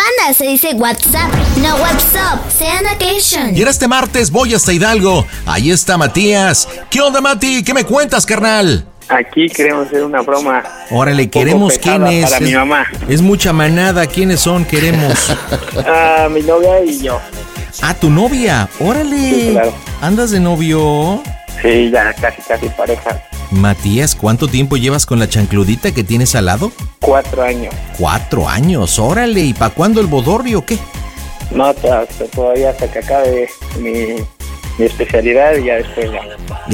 Panda se dice WhatsApp, no WhatsApp, sea vacation. Y en este martes voy hasta Hidalgo. Ahí está Matías. ¿Qué onda, Mati? ¿Qué me cuentas, carnal? Aquí queremos hacer una broma. Órale, un queremos quién es. Para mi mamá. Es mucha manada. ¿Quiénes son? Queremos. Ah, mi novia y yo. Ah, tu novia. Órale. Sí, claro. ¿Andas de novio? Sí, ya casi, casi pareja. Matías, ¿cuánto tiempo llevas con la chancludita que tienes al lado? Cuatro años. Cuatro años, órale. ¿Y para cuándo el bodorrio o qué? No, hasta- hasta todavía hasta que acabe mi, mi especialidad y ya después ya.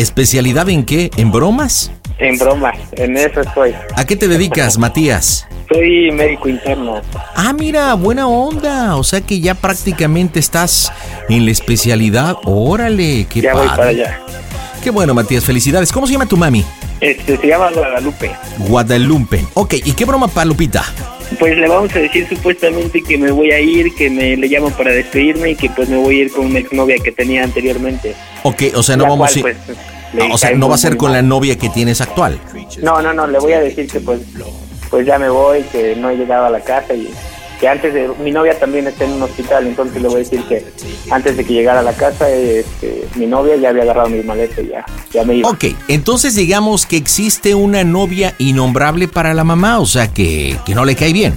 ¿Especialidad en qué? ¿En bromas? En bromas, en eso estoy. ¿A qué te dedicas, Matías? Soy médico interno. Ah, mira, buena onda. O sea que ya prácticamente estás en la especialidad. Órale, qué ya voy padre. para allá. Qué bueno, Matías, felicidades. ¿Cómo se llama tu mami? Este, se llama Guadalupe. Guadalupe. Ok, ¿y qué broma para Lupita? Pues le vamos a decir supuestamente que me voy a ir, que me le llamo para despedirme y que pues me voy a ir con una exnovia que tenía anteriormente. Ok, o sea, no La vamos cual, a... pues, Ah, o sea, no va a ser con la novia que tienes actual. No, no, no, le voy a decir que pues, pues ya me voy, que no he llegado a la casa y que antes de, mi novia también está en un hospital, entonces le voy a decir que antes de que llegara a la casa, este, mi novia ya había agarrado mis maletas y ya, ya me iba. Ok, entonces digamos que existe una novia innombrable para la mamá, o sea que, que no le cae bien.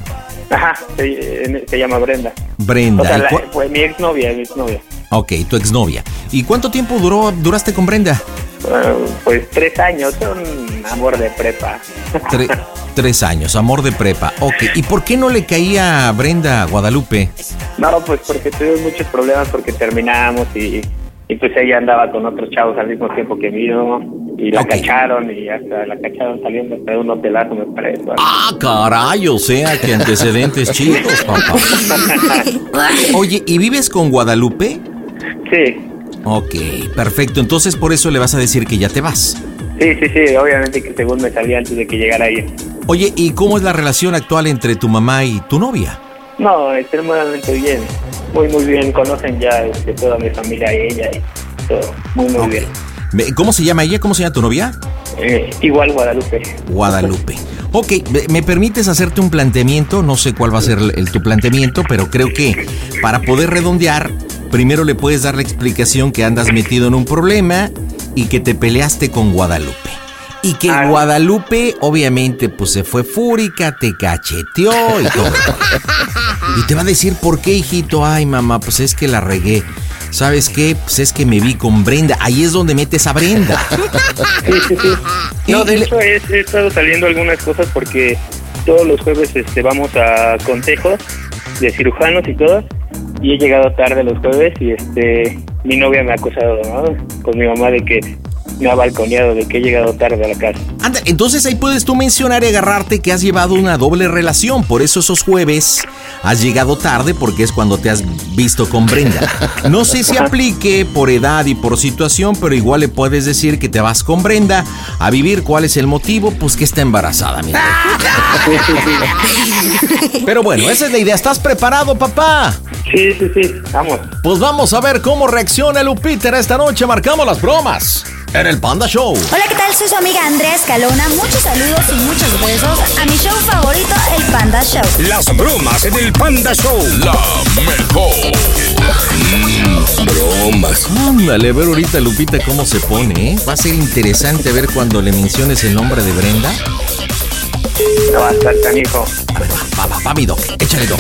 Ajá, se, se llama Brenda. Brenda. O sea, ¿y la- fue mi exnovia, mi exnovia. ok, tu exnovia. ¿Y cuánto tiempo duró, duraste con Brenda? Ah, pues tres años, un amor de prepa. Tre- tres años, amor de prepa. Ok, ¿y por qué no le caía a Brenda a Guadalupe? No, pues porque tuvimos muchos problemas porque terminamos y, y pues ella andaba con otros chavos al mismo tiempo que mío y la cacharon y hasta la cacharon saliendo hasta de un hotelazo me parece. Ah, caray, o sea, que antecedentes chidos, papá. Oye, ¿y vives con Guadalupe? Sí, Ok, perfecto. Entonces por eso le vas a decir que ya te vas. Sí, sí, sí, obviamente que según me salía antes de que llegara ahí. Oye, ¿y cómo es la relación actual entre tu mamá y tu novia? No, extremadamente bien, muy muy bien, conocen ya este, toda mi familia y ella y todo, muy muy bien. ¿Cómo se llama ella? ¿Cómo se llama tu novia? Eh, igual Guadalupe. Guadalupe. Ok, ¿me- ¿me permites hacerte un planteamiento? No sé cuál va a ser el, el- tu planteamiento, pero creo que para poder redondear, primero le puedes dar la explicación que andas metido en un problema y que te peleaste con Guadalupe. Y que. Guadalupe, obviamente, pues se fue fúrica, te cacheteó y todo. Y te va a decir, ¿por qué, hijito? Ay, mamá, pues es que la regué. ¿Sabes qué? Pues es que me vi con Brenda. Ahí es donde metes a Brenda. Sí, sí, sí. No, de hecho he, he estado saliendo algunas cosas porque todos los jueves este, vamos a consejos de cirujanos y todo. Y he llegado tarde los jueves y este mi novia me ha acusado ¿no? con mi mamá de que me ha balconeado de que he llegado tarde a la casa. Anda, entonces ahí puedes tú mencionar y agarrarte que has llevado una doble relación. Por eso esos jueves has llegado tarde porque es cuando te has visto con Brenda. No sé si aplique por edad y por situación, pero igual le puedes decir que te vas con Brenda a vivir. ¿Cuál es el motivo? Pues que está embarazada, mira. Pero bueno, esa es la idea. ¿Estás preparado, papá? Sí, sí, sí, vamos. Pues vamos a ver cómo reacciona Lupita esta noche. Marcamos las bromas en el Panda Show. Hola, ¿qué tal? Soy su amiga Andrea Escalona. Muchos saludos y muchos besos a mi show favorito, el Panda Show. Las bromas en el Panda Show. La mejor. Mm, bromas. Ándale, a ver ahorita Lupita cómo se pone, ¿eh? Va a ser interesante ver cuando le menciones el nombre de Brenda. No va a estar canijo. A ver, va, va, va, mi doc. Échale, doc.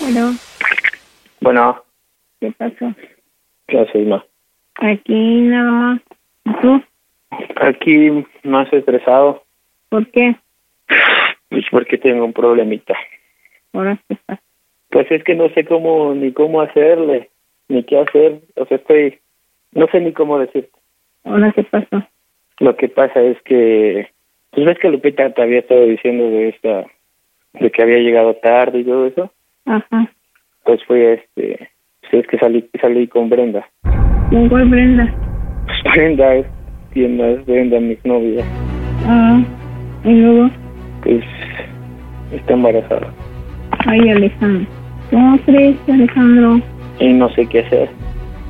Bueno, Bueno, ¿qué pasó? ¿qué haces, ma? Aquí nada más. ¿Y ¿Tú? Aquí más estresado, ¿Por qué? pues porque tengo un problemita. Ahora qué pasa. Pues es que no sé cómo, ni cómo hacerle, ni qué hacer. O sea, estoy, no sé ni cómo decirte. Ahora qué pasó. Lo que pasa es que, pues ves que Lupita te había estado diciendo de esta, de que había llegado tarde y todo eso. Ajá. Pues fue este, pues es que salí, salí con Brenda. ¿Con cuál Brenda? Pues Brenda es, tienda, es Brenda, mi novia. Ah, y luego, Pues está embarazada. ay Alejandro. ¿Cómo crees, Alejandro? Y no sé qué hacer.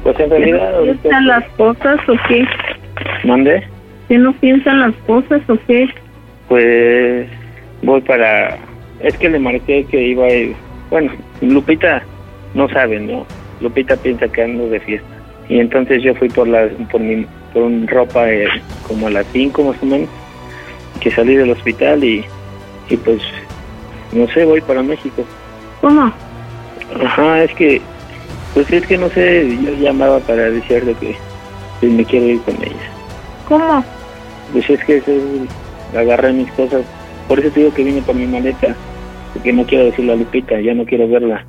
Pues en ¿Que realidad, no piensan las cosas o qué? ¿Mande? ¿Que no piensan las cosas o qué? Pues voy para... Es que le marqué que iba a ir... Bueno, Lupita no sabe, ¿no? Lupita piensa que ando de fiesta. Y entonces yo fui por la, por mi por un ropa eh, como a las 5 más o menos, que salí del hospital y, y pues, no sé, voy para México. ¿Cómo? Ajá, es que, pues es que no sé, yo llamaba para decirle que pues, me quiero ir con ella. ¿Cómo? Pues es que es- agarré mis cosas. Por eso te digo que vine por mi maleta. Porque no quiero decirle a Lupita, ya no quiero verla.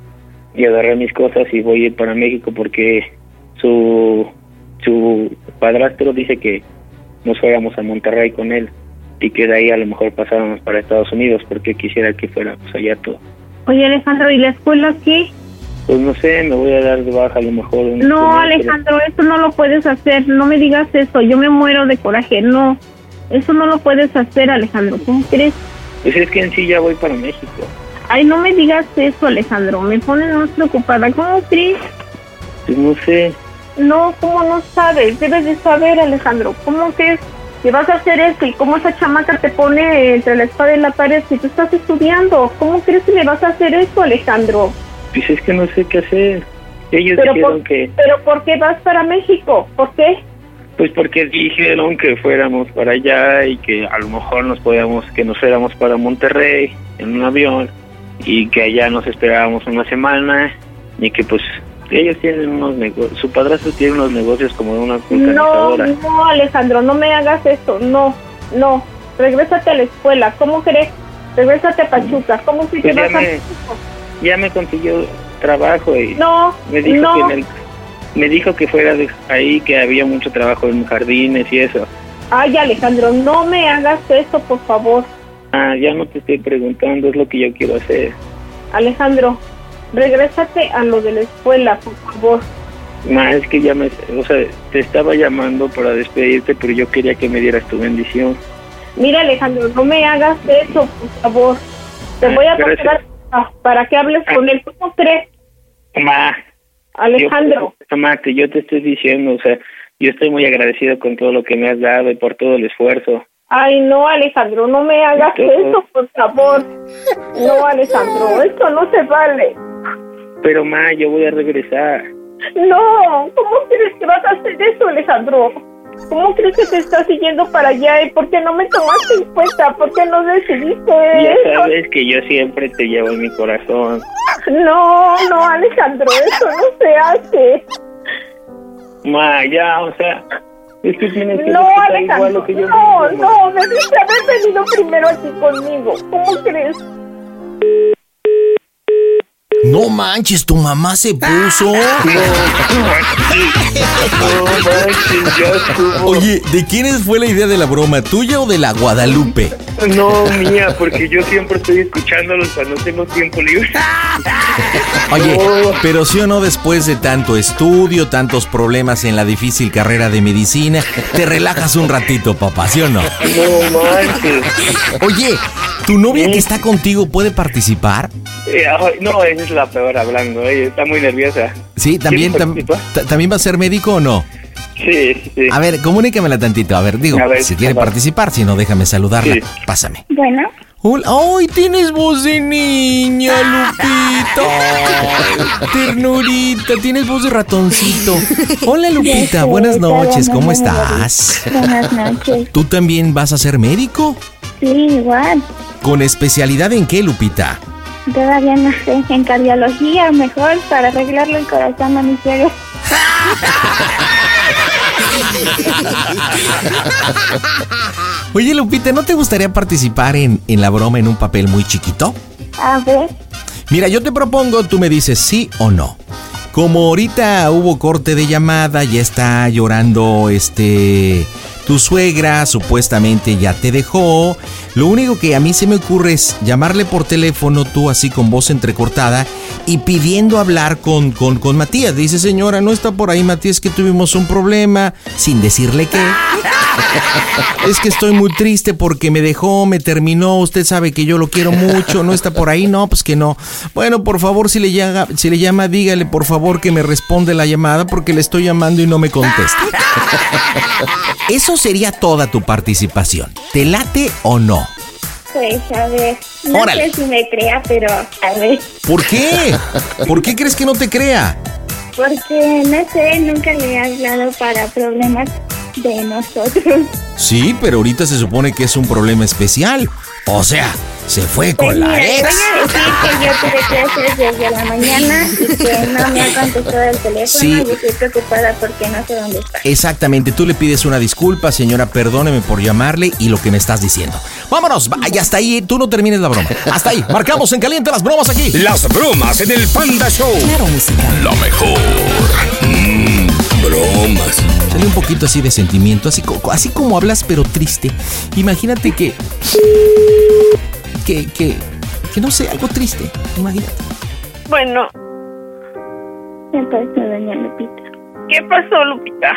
Y agarré mis cosas y voy a ir para México porque su, su padrastro dice que nos fuéramos a Monterrey con él. Y que de ahí a lo mejor pasáramos para Estados Unidos porque quisiera que fuéramos allá todo. Oye, Alejandro, ¿y la escuela qué? Pues no sé, me voy a dar de baja a lo mejor. No, semestre. Alejandro, eso no lo puedes hacer. No me digas eso. Yo me muero de coraje. No, eso no lo puedes hacer, Alejandro. ¿Cómo crees? Pues es que en sí ya voy para México. Ay, no me digas eso, Alejandro. Me pones más preocupada. ¿Cómo crees? Pues no sé. No, ¿cómo no sabes? Debes de saber, Alejandro. ¿Cómo crees que vas a hacer eso? ¿Y cómo esa chamaca te pone entre la espada y la pared si tú estás estudiando? ¿Cómo crees que le vas a hacer eso, Alejandro? Pues es que no sé qué hacer. Ellos Pero dijeron por, que... ¿Pero por qué vas para México? ¿Por qué? Pues porque dijeron que fuéramos para allá y que a lo mejor nos podíamos, que nos fuéramos para Monterrey en un avión y que allá nos esperábamos una semana y que pues ellos tienen unos negocios, su padrastro tiene unos negocios como de una No, no, Alejandro, no me hagas eso. No, no. Regrésate a la escuela. ¿Cómo crees? Regrésate a Pachuca. ¿Cómo que te Pues vas a me-? Ya me consiguió trabajo y No, me dijo no. que en el- me dijo que fuera de ahí que había mucho trabajo en jardines y eso. Ay, Alejandro, no me hagas eso, por favor. Ah, ya no te estoy preguntando, es lo que yo quiero hacer. Alejandro, regrésate a lo de la escuela, por favor. Ma, es que ya me, o sea, te estaba llamando para despedirte, pero yo quería que me dieras tu bendición. Mira, Alejandro, no me hagas eso, por favor. Te Ah, voy a pasar ah, para que hables con él. ¿Cómo crees, Ma, Alejandro? yo, ma, que yo te estoy diciendo, o sea, yo estoy muy agradecido con todo lo que me has dado y por todo el esfuerzo. Ay, no, Alejandro, no me hagas eso, por favor. No, Alejandro, esto no se vale. Pero ma, yo voy a regresar. No, ¿cómo crees que vas a hacer eso, Alejandro? ¿Cómo crees que te estás siguiendo para allá? ¿Y por qué no me tomaste en cuenta? ¿Por qué no decidiste Ya eso? sabes que yo siempre te llevo en mi corazón. No, no, Alejandro, eso no se hace. Ma, ya, o sea, Es que No, igual Alejandro, lo que yo no, no, debiste haber venido primero aquí conmigo. ¿Cómo crees? No manches, tu mamá se puso. No manches, ya estuvo. Oye, ¿de quiénes fue la idea de la broma? ¿Tuya o de la Guadalupe? No, mía, porque yo siempre estoy escuchándolos cuando tengo tiempo libre. Oye, pero sí o no después de tanto estudio, tantos problemas en la difícil carrera de medicina, te relajas un ratito, papá, ¿sí o no? No manches. Oye, ¿tu novia que está contigo puede participar? Eh, no, esa es la peor hablando, eh, está muy nerviosa. Sí, también, también va a ser médico o no? Sí, sí. A ver, comunícamela tantito. A ver, digo, A ver, si quiere participar, si no, déjame saludarla. Sí. Pásame. Bueno, Hola. ¡Ay, tienes voz de niña, Lupita! Ternurita, tienes voz de ratoncito. Hola, Lupita, sé, buenas noches, ¿cómo estás? buenas noches. ¿Tú también vas a ser médico? Sí, igual. ¿Con especialidad en qué, Lupita? Todavía no sé, en cardiología mejor para arreglarle el corazón a mi suegro. Oye, Lupita, ¿no te gustaría participar en, en la broma en un papel muy chiquito? A ver, Mira, yo te propongo, tú me dices sí o no. Como ahorita hubo corte de llamada, ya está llorando este tu suegra, supuestamente ya te dejó. Lo único que a mí se me ocurre es llamarle por teléfono, tú así con voz entrecortada, y pidiendo hablar con, con, con Matías. Dice, señora, no está por ahí Matías, que tuvimos un problema, sin decirle qué. Es que estoy muy triste porque me dejó, me terminó, usted sabe que yo lo quiero mucho, no está por ahí, no, pues que no. Bueno, por favor, si le llama, si le llama, dígale por favor que me responde la llamada porque le estoy llamando y no me contesta. Eso sería toda tu participación. ¿Te late o no? pues a ver. No Órale. sé si me crea, pero a ver. ¿Por qué? ¿Por qué crees que no te crea? Porque no sé, nunca le he hablado para problemas de nosotros. Sí, pero ahorita se supone que es un problema especial. O sea, se fue con la ex. a decir que yo tuve clases desde la mañana y que no me ha contestado el teléfono Sí. y estoy preocupada porque no sé dónde está. Exactamente, tú le pides una disculpa, señora, perdóneme por llamarle y lo que me estás diciendo. Vámonos, vaya hasta ahí, tú no termines la broma. Hasta ahí, marcamos en caliente las bromas aquí. Las bromas en el Panda Show. Claro, música. Lo mejor. Mm, bromas. Sale un poquito así de sentimiento, así, así como hablas, pero triste. Imagínate que. que, que. que no sé, algo triste. Imagínate. Bueno, ¿Qué pasó, doña Lupita? ¿qué pasó, Lupita?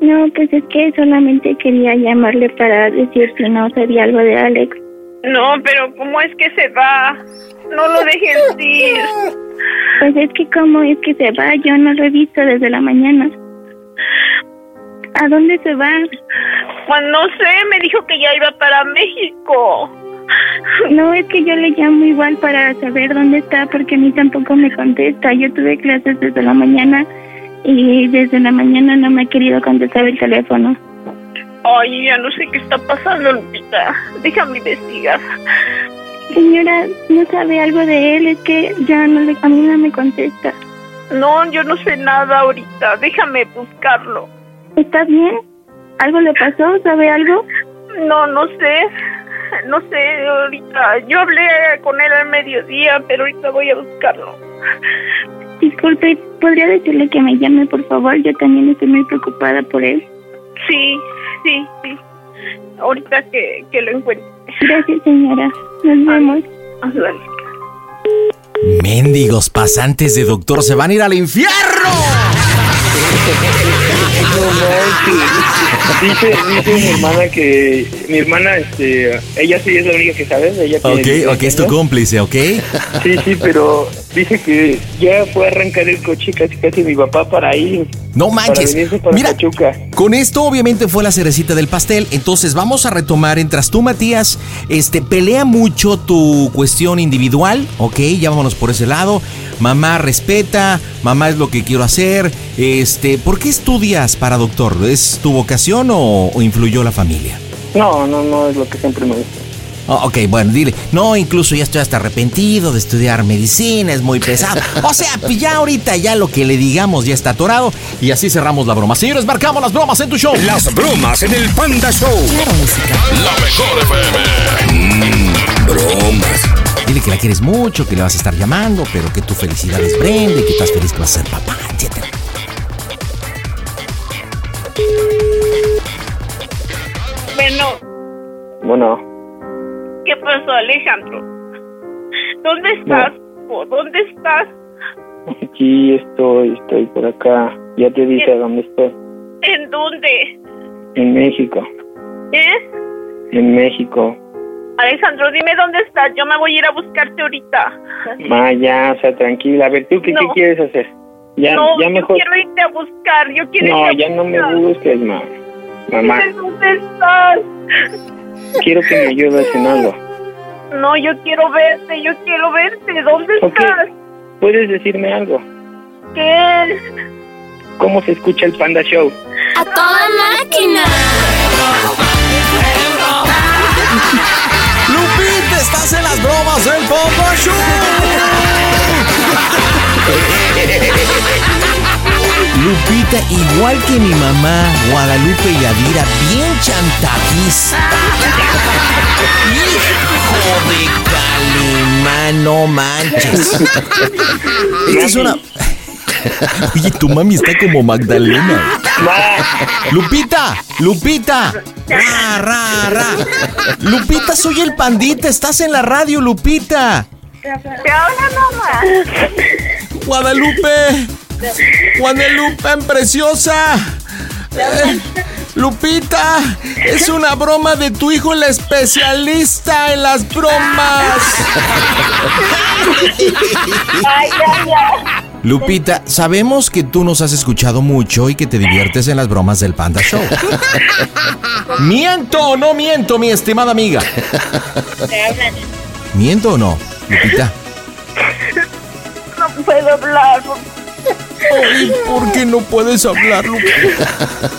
No, pues es que solamente quería llamarle para decir si no sabía algo de Alex. No, pero ¿cómo es que se va? No lo dejes ir. Pues es que como es que se va, yo no lo he visto desde la mañana. ¿A dónde se va? Pues no sé, me dijo que ya iba para México. No, es que yo le llamo igual para saber dónde está porque a mí tampoco me contesta. Yo tuve clases desde la mañana y desde la mañana no me ha querido contestar el teléfono. Ay, ya no sé qué está pasando, Lupita. Déjame investigar. Señora, ¿no sabe algo de él? Es que ya no le, a mí no me contesta. No, yo no sé nada ahorita. Déjame buscarlo. ¿Está bien? ¿Algo le pasó? ¿Sabe algo? No, no sé. No sé, ahorita. Yo hablé con él al mediodía, pero ahorita voy a buscarlo. Disculpe, ¿podría decirle que me llame, por favor? Yo también estoy muy preocupada por él. Sí, sí, sí. Ahorita que, que lo encuentre. Gracias, señora. Nos vemos. Ándale. Mendigos pasantes de doctor se van a ir al infierno. No manches. Dice, dice mi hermana que mi hermana, este, ella sí es la única que sabe. Ella tiene Ok, 16 ok, es tu cómplice, ¿ok? Sí, sí, pero dice que ya fue a arrancar el coche casi casi mi papá para ir. No Para manches. venirse para Mira, Pachuca. con esto obviamente fue la cerecita del pastel. Entonces vamos a retomar. Entras tú, Matías. Este, pelea mucho tu cuestión individual. Ok, ya vámonos por ese lado. Mamá respeta. Mamá es lo que quiero hacer. Este, ¿por qué estudias para doctor? ¿Es tu vocación o, o influyó la familia? No, no, no es lo que siempre me gusta. Oh, ok, bueno, dile. No, incluso ya estoy hasta arrepentido de estudiar medicina, es muy pesado. O sea, pues ya ahorita ya lo que le digamos ya está atorado y así cerramos la broma. Señores, marcamos las bromas en tu show. Las bromas en el Panda Show. La mejor FM. Mmm, bromas. Dile que la quieres mucho, que le vas a estar llamando, pero que tu felicidad es Brenda y que estás feliz que vas a ser papá, Bueno, ¿qué pasó, Alejandro? ¿Dónde estás? ¿O ¿Dónde estás? aquí estoy, estoy por acá. Ya te dije a dónde estoy. ¿En dónde? En México, ¿Eh? en México. Alejandro, dime dónde estás. Yo me voy a ir a buscarte ahorita. Ma, ya, o sea, tranquila. A ver, ¿tú qué, qué No. quieres hacer? Ya, no, ya yo mejor. quiero irte a buscar. Yo quiero No, irte a ya no me busques, ma. Mamá, dónde estás. Quiero que me ayudes en algo. No, yo quiero verte. Yo quiero verte. ¿Dónde estás? ¿Puedes decirme algo? ¿Qué? ¿Cómo se escucha el Panda Show? ¡A toda máquina! Lupita, estás en las bromas del Panda Show. Lupita, igual que mi mamá, Guadalupe y Adira, bien chantajista. Hijo de calimán, no manches. Esta es una... Oye, tu mami está como Magdalena. Lupita, Lupita. Ra, ra, ra. Lupita, soy el pandita. Estás en la radio, Lupita. ¿Qué habla, mamá? Guadalupe. Guadalupe, preciosa. Eh, Lupita, es una broma de tu hijo, el especialista en las bromas. Ay. Lupita, sabemos que tú nos has escuchado mucho y que te diviertes en las bromas del Panda Show. ¿Miento o no miento, mi estimada amiga? ¿Miento o no, Lupita? No puedo hablar. Ay, ¿por qué no puedes hablar, Lupita?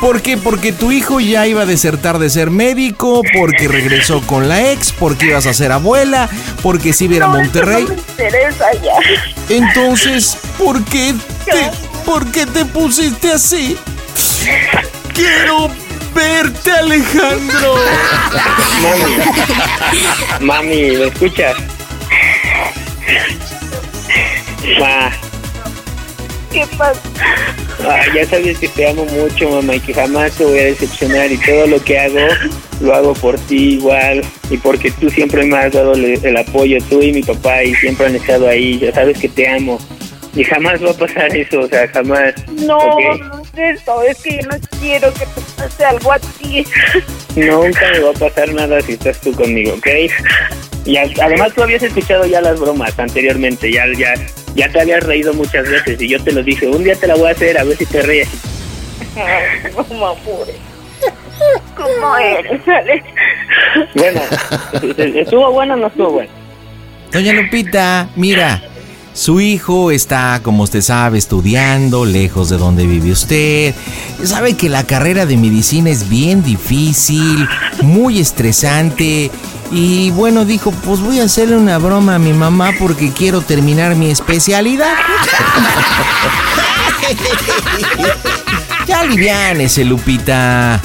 ¿Por qué? Porque tu hijo ya iba a desertar de ser médico, porque regresó con la ex, porque ibas a ser abuela, porque si iba a ir a No, eso Monterrey. No me interesa ya. Entonces, ¿por qué te, ¿por qué te pusiste así? Quiero verte, Alejandro. Mami, mami, ¿me escuchas? Ma, ¿Qué pasa? ah, ya sabes que te amo mucho, mamá, y que jamás te voy a decepcionar y todo lo que hago lo hago por ti igual y porque tú siempre me has dado el, apoyo, tú y mi papá y siempre han estado ahí, ya sabes que te amo y jamás va a pasar eso, o sea, jamás. No, no es eso. Es que yo no quiero que te pase algo a ti. Nunca me va a pasar nada si estás tú conmigo, ¿ok? Y además tú habías escuchado ya las bromas anteriormente, ya, ya, ya te habías reído muchas veces y yo te lo dije, un día te la voy a hacer a ver si te ríes. Ay, mamá, pobre. ¿Cómo eres, Ale? Bueno, ¿estuvo bueno o no estuvo bueno? Doña Lupita, mira, su hijo está, como usted sabe, estudiando, lejos de donde vive usted. Sabe que la carrera de medicina es bien difícil, muy estresante. Y bueno, dijo, pues voy a hacerle una broma a mi mamá porque quiero terminar mi especialidad. ya aliviánese, Lupita.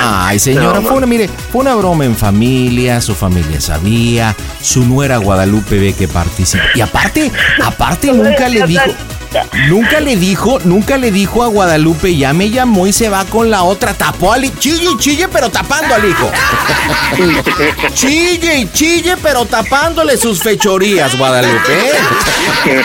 Ay, señora, fue una, mire, fue una broma en familia, su familia sabía, su nuera Guadalupe ve que participa. Y aparte, aparte nunca le dijo, nunca le dijo, nunca le dijo a Guadalupe, ya me llamó y se va con la otra, tapó al hijo, chille y chille, pero tapando al hijo. Chille y chille, pero tapándole sus fechorías, Guadalupe. ¿eh?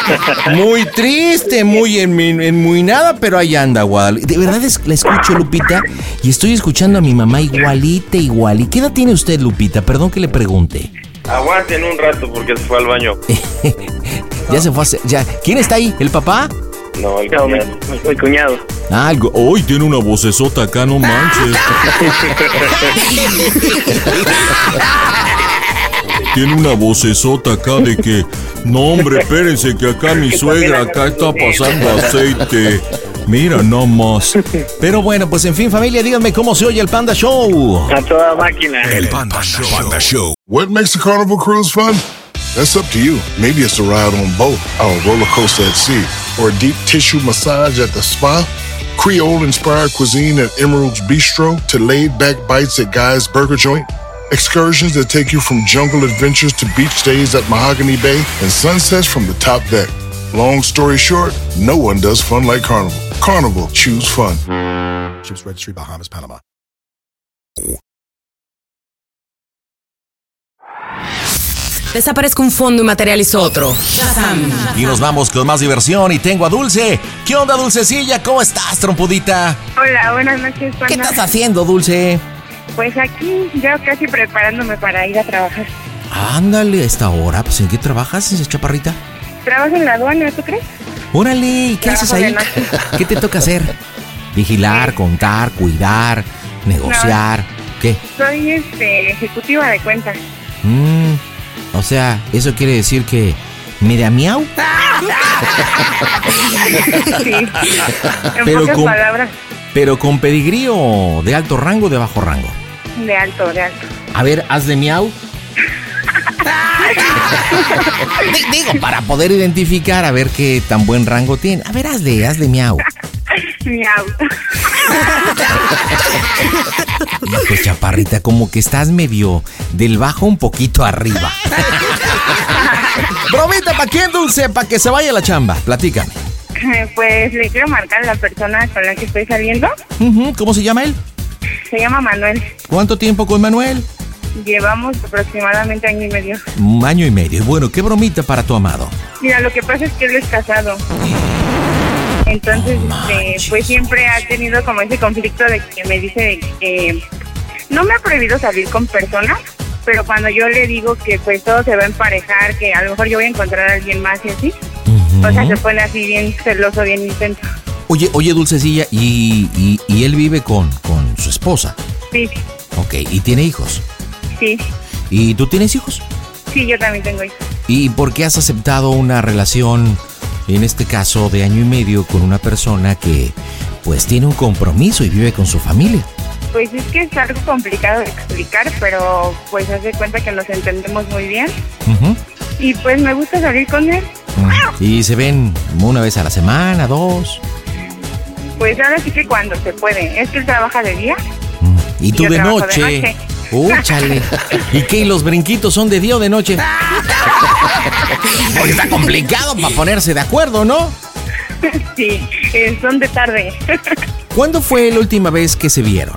Muy triste, muy en, en muy nada, pero ahí anda, Guadalupe. De verdad es, la escucho, Lupita, y estoy escuchando a mi mamá igualita, igual. ¿Y qué edad tiene usted, Lupita? Perdón que le pregunte. Aguanten un rato porque se fue al baño. Ya se fue a hacer, ya. ¿Quién está ahí? ¿El papá? No, el No, mi, cuñado. mi cuñado. Ah, algo. Hoy tiene una vocesota acá, no manches. Tiene una vocesota acá de que, no hombre, espérense que acá mi suegra acá está pasando aceite. Mira, no más. Pero bueno, pues en fin, familia, díganme cómo se oye el Panda Show. A toda máquina. El Panda Show. Panda Show. What makes a carnival cruise fun? That's up to you. Maybe it's a ride on boat, or a roller coaster at sea, or a deep tissue massage at the spa. Creole inspired cuisine at Emerald's Bistro to laid back bites at Guy's Burger Joint. Excursions that take you from jungle adventures to beach days at Mahogany Bay and sunsets from the top deck. Long story short, no one does fun like Carnival. Carnival, choose fun. Ships Registry, Bahamas, Panama. Desaparezco un fondo y materializo otro. Shazam. Y nos vamos con más diversión y tengo a Dulce. ¿Qué onda, Dulcecilla? ¿Cómo estás, trompudita? Hola, buenas noches, Panda. ¿Qué estás haciendo, Dulce? Pues aquí, ya casi preparándome para ir a trabajar. Ándale, a esta hora. Pues, ¿en qué trabajas, esa chaparrita? Trabajo en la aduana, ¿tú crees? Órale, ¿y qué Trabajo haces ahí? ¿Qué te toca hacer? Vigilar, contar, cuidar, negociar. ¿Qué? Soy este, ejecutiva de cuentas. Mm, o sea, ¿eso quiere decir que me da miau? Sí. En Pero pocas con- palabras, ¿Pero con pedigrí o de alto rango o de bajo rango? de alto, de alto. A ver, haz de miau. Di- Digo, para poder identificar a ver qué tan buen rango tiene. A ver, hazle, hazle miau. Miau. Hijo, chaparrita, como que estás medio del bajo un poquito arriba. Bromita, ¿para quién, Dulce? Para que se vaya la chamba. Platícame. Pues le quiero marcar a la persona con la que estoy saliendo. ¿Cómo se llama él? Se llama Manuel. ¿Cuánto tiempo con Manuel? Llevamos aproximadamente año y medio. Un año y medio. Bueno, qué bromita para tu amado. Mira, lo que pasa es que él es casado. Entonces, este, pues siempre ha tenido como ese conflicto de que me dice que no me ha prohibido salir con personas, pero cuando yo le digo que pues todo se va a emparejar, que a lo mejor yo voy a encontrar a alguien más y así, o sea, se pone así bien celoso, bien intenso. Oye, oye, Dulcecilla, y, y, y él vive con, con su esposa. Sí, Ok, y tiene hijos. Sí, ¿Y tú tienes hijos? sí, yo también tengo hijos. ¿Y por qué has aceptado una relación, en este caso de año y medio, con una persona que pues tiene un compromiso y vive con su familia? Pues es que es algo complicado de explicar, pero pues haz de cuenta que nos entendemos muy bien y pues me gusta salir con él. Mm. Y se ven una vez a la semana, dos. Pues ahora sí que cuando se puede. Es que él trabaja de día. Y tú de noche. Úchale. ¿Y qué? ¿Y los brinquitos son de día o de noche? Porque está complicado para ponerse de acuerdo, ¿no? sí, eh, son de tarde. ¿Cuándo fue la última vez que se vieron?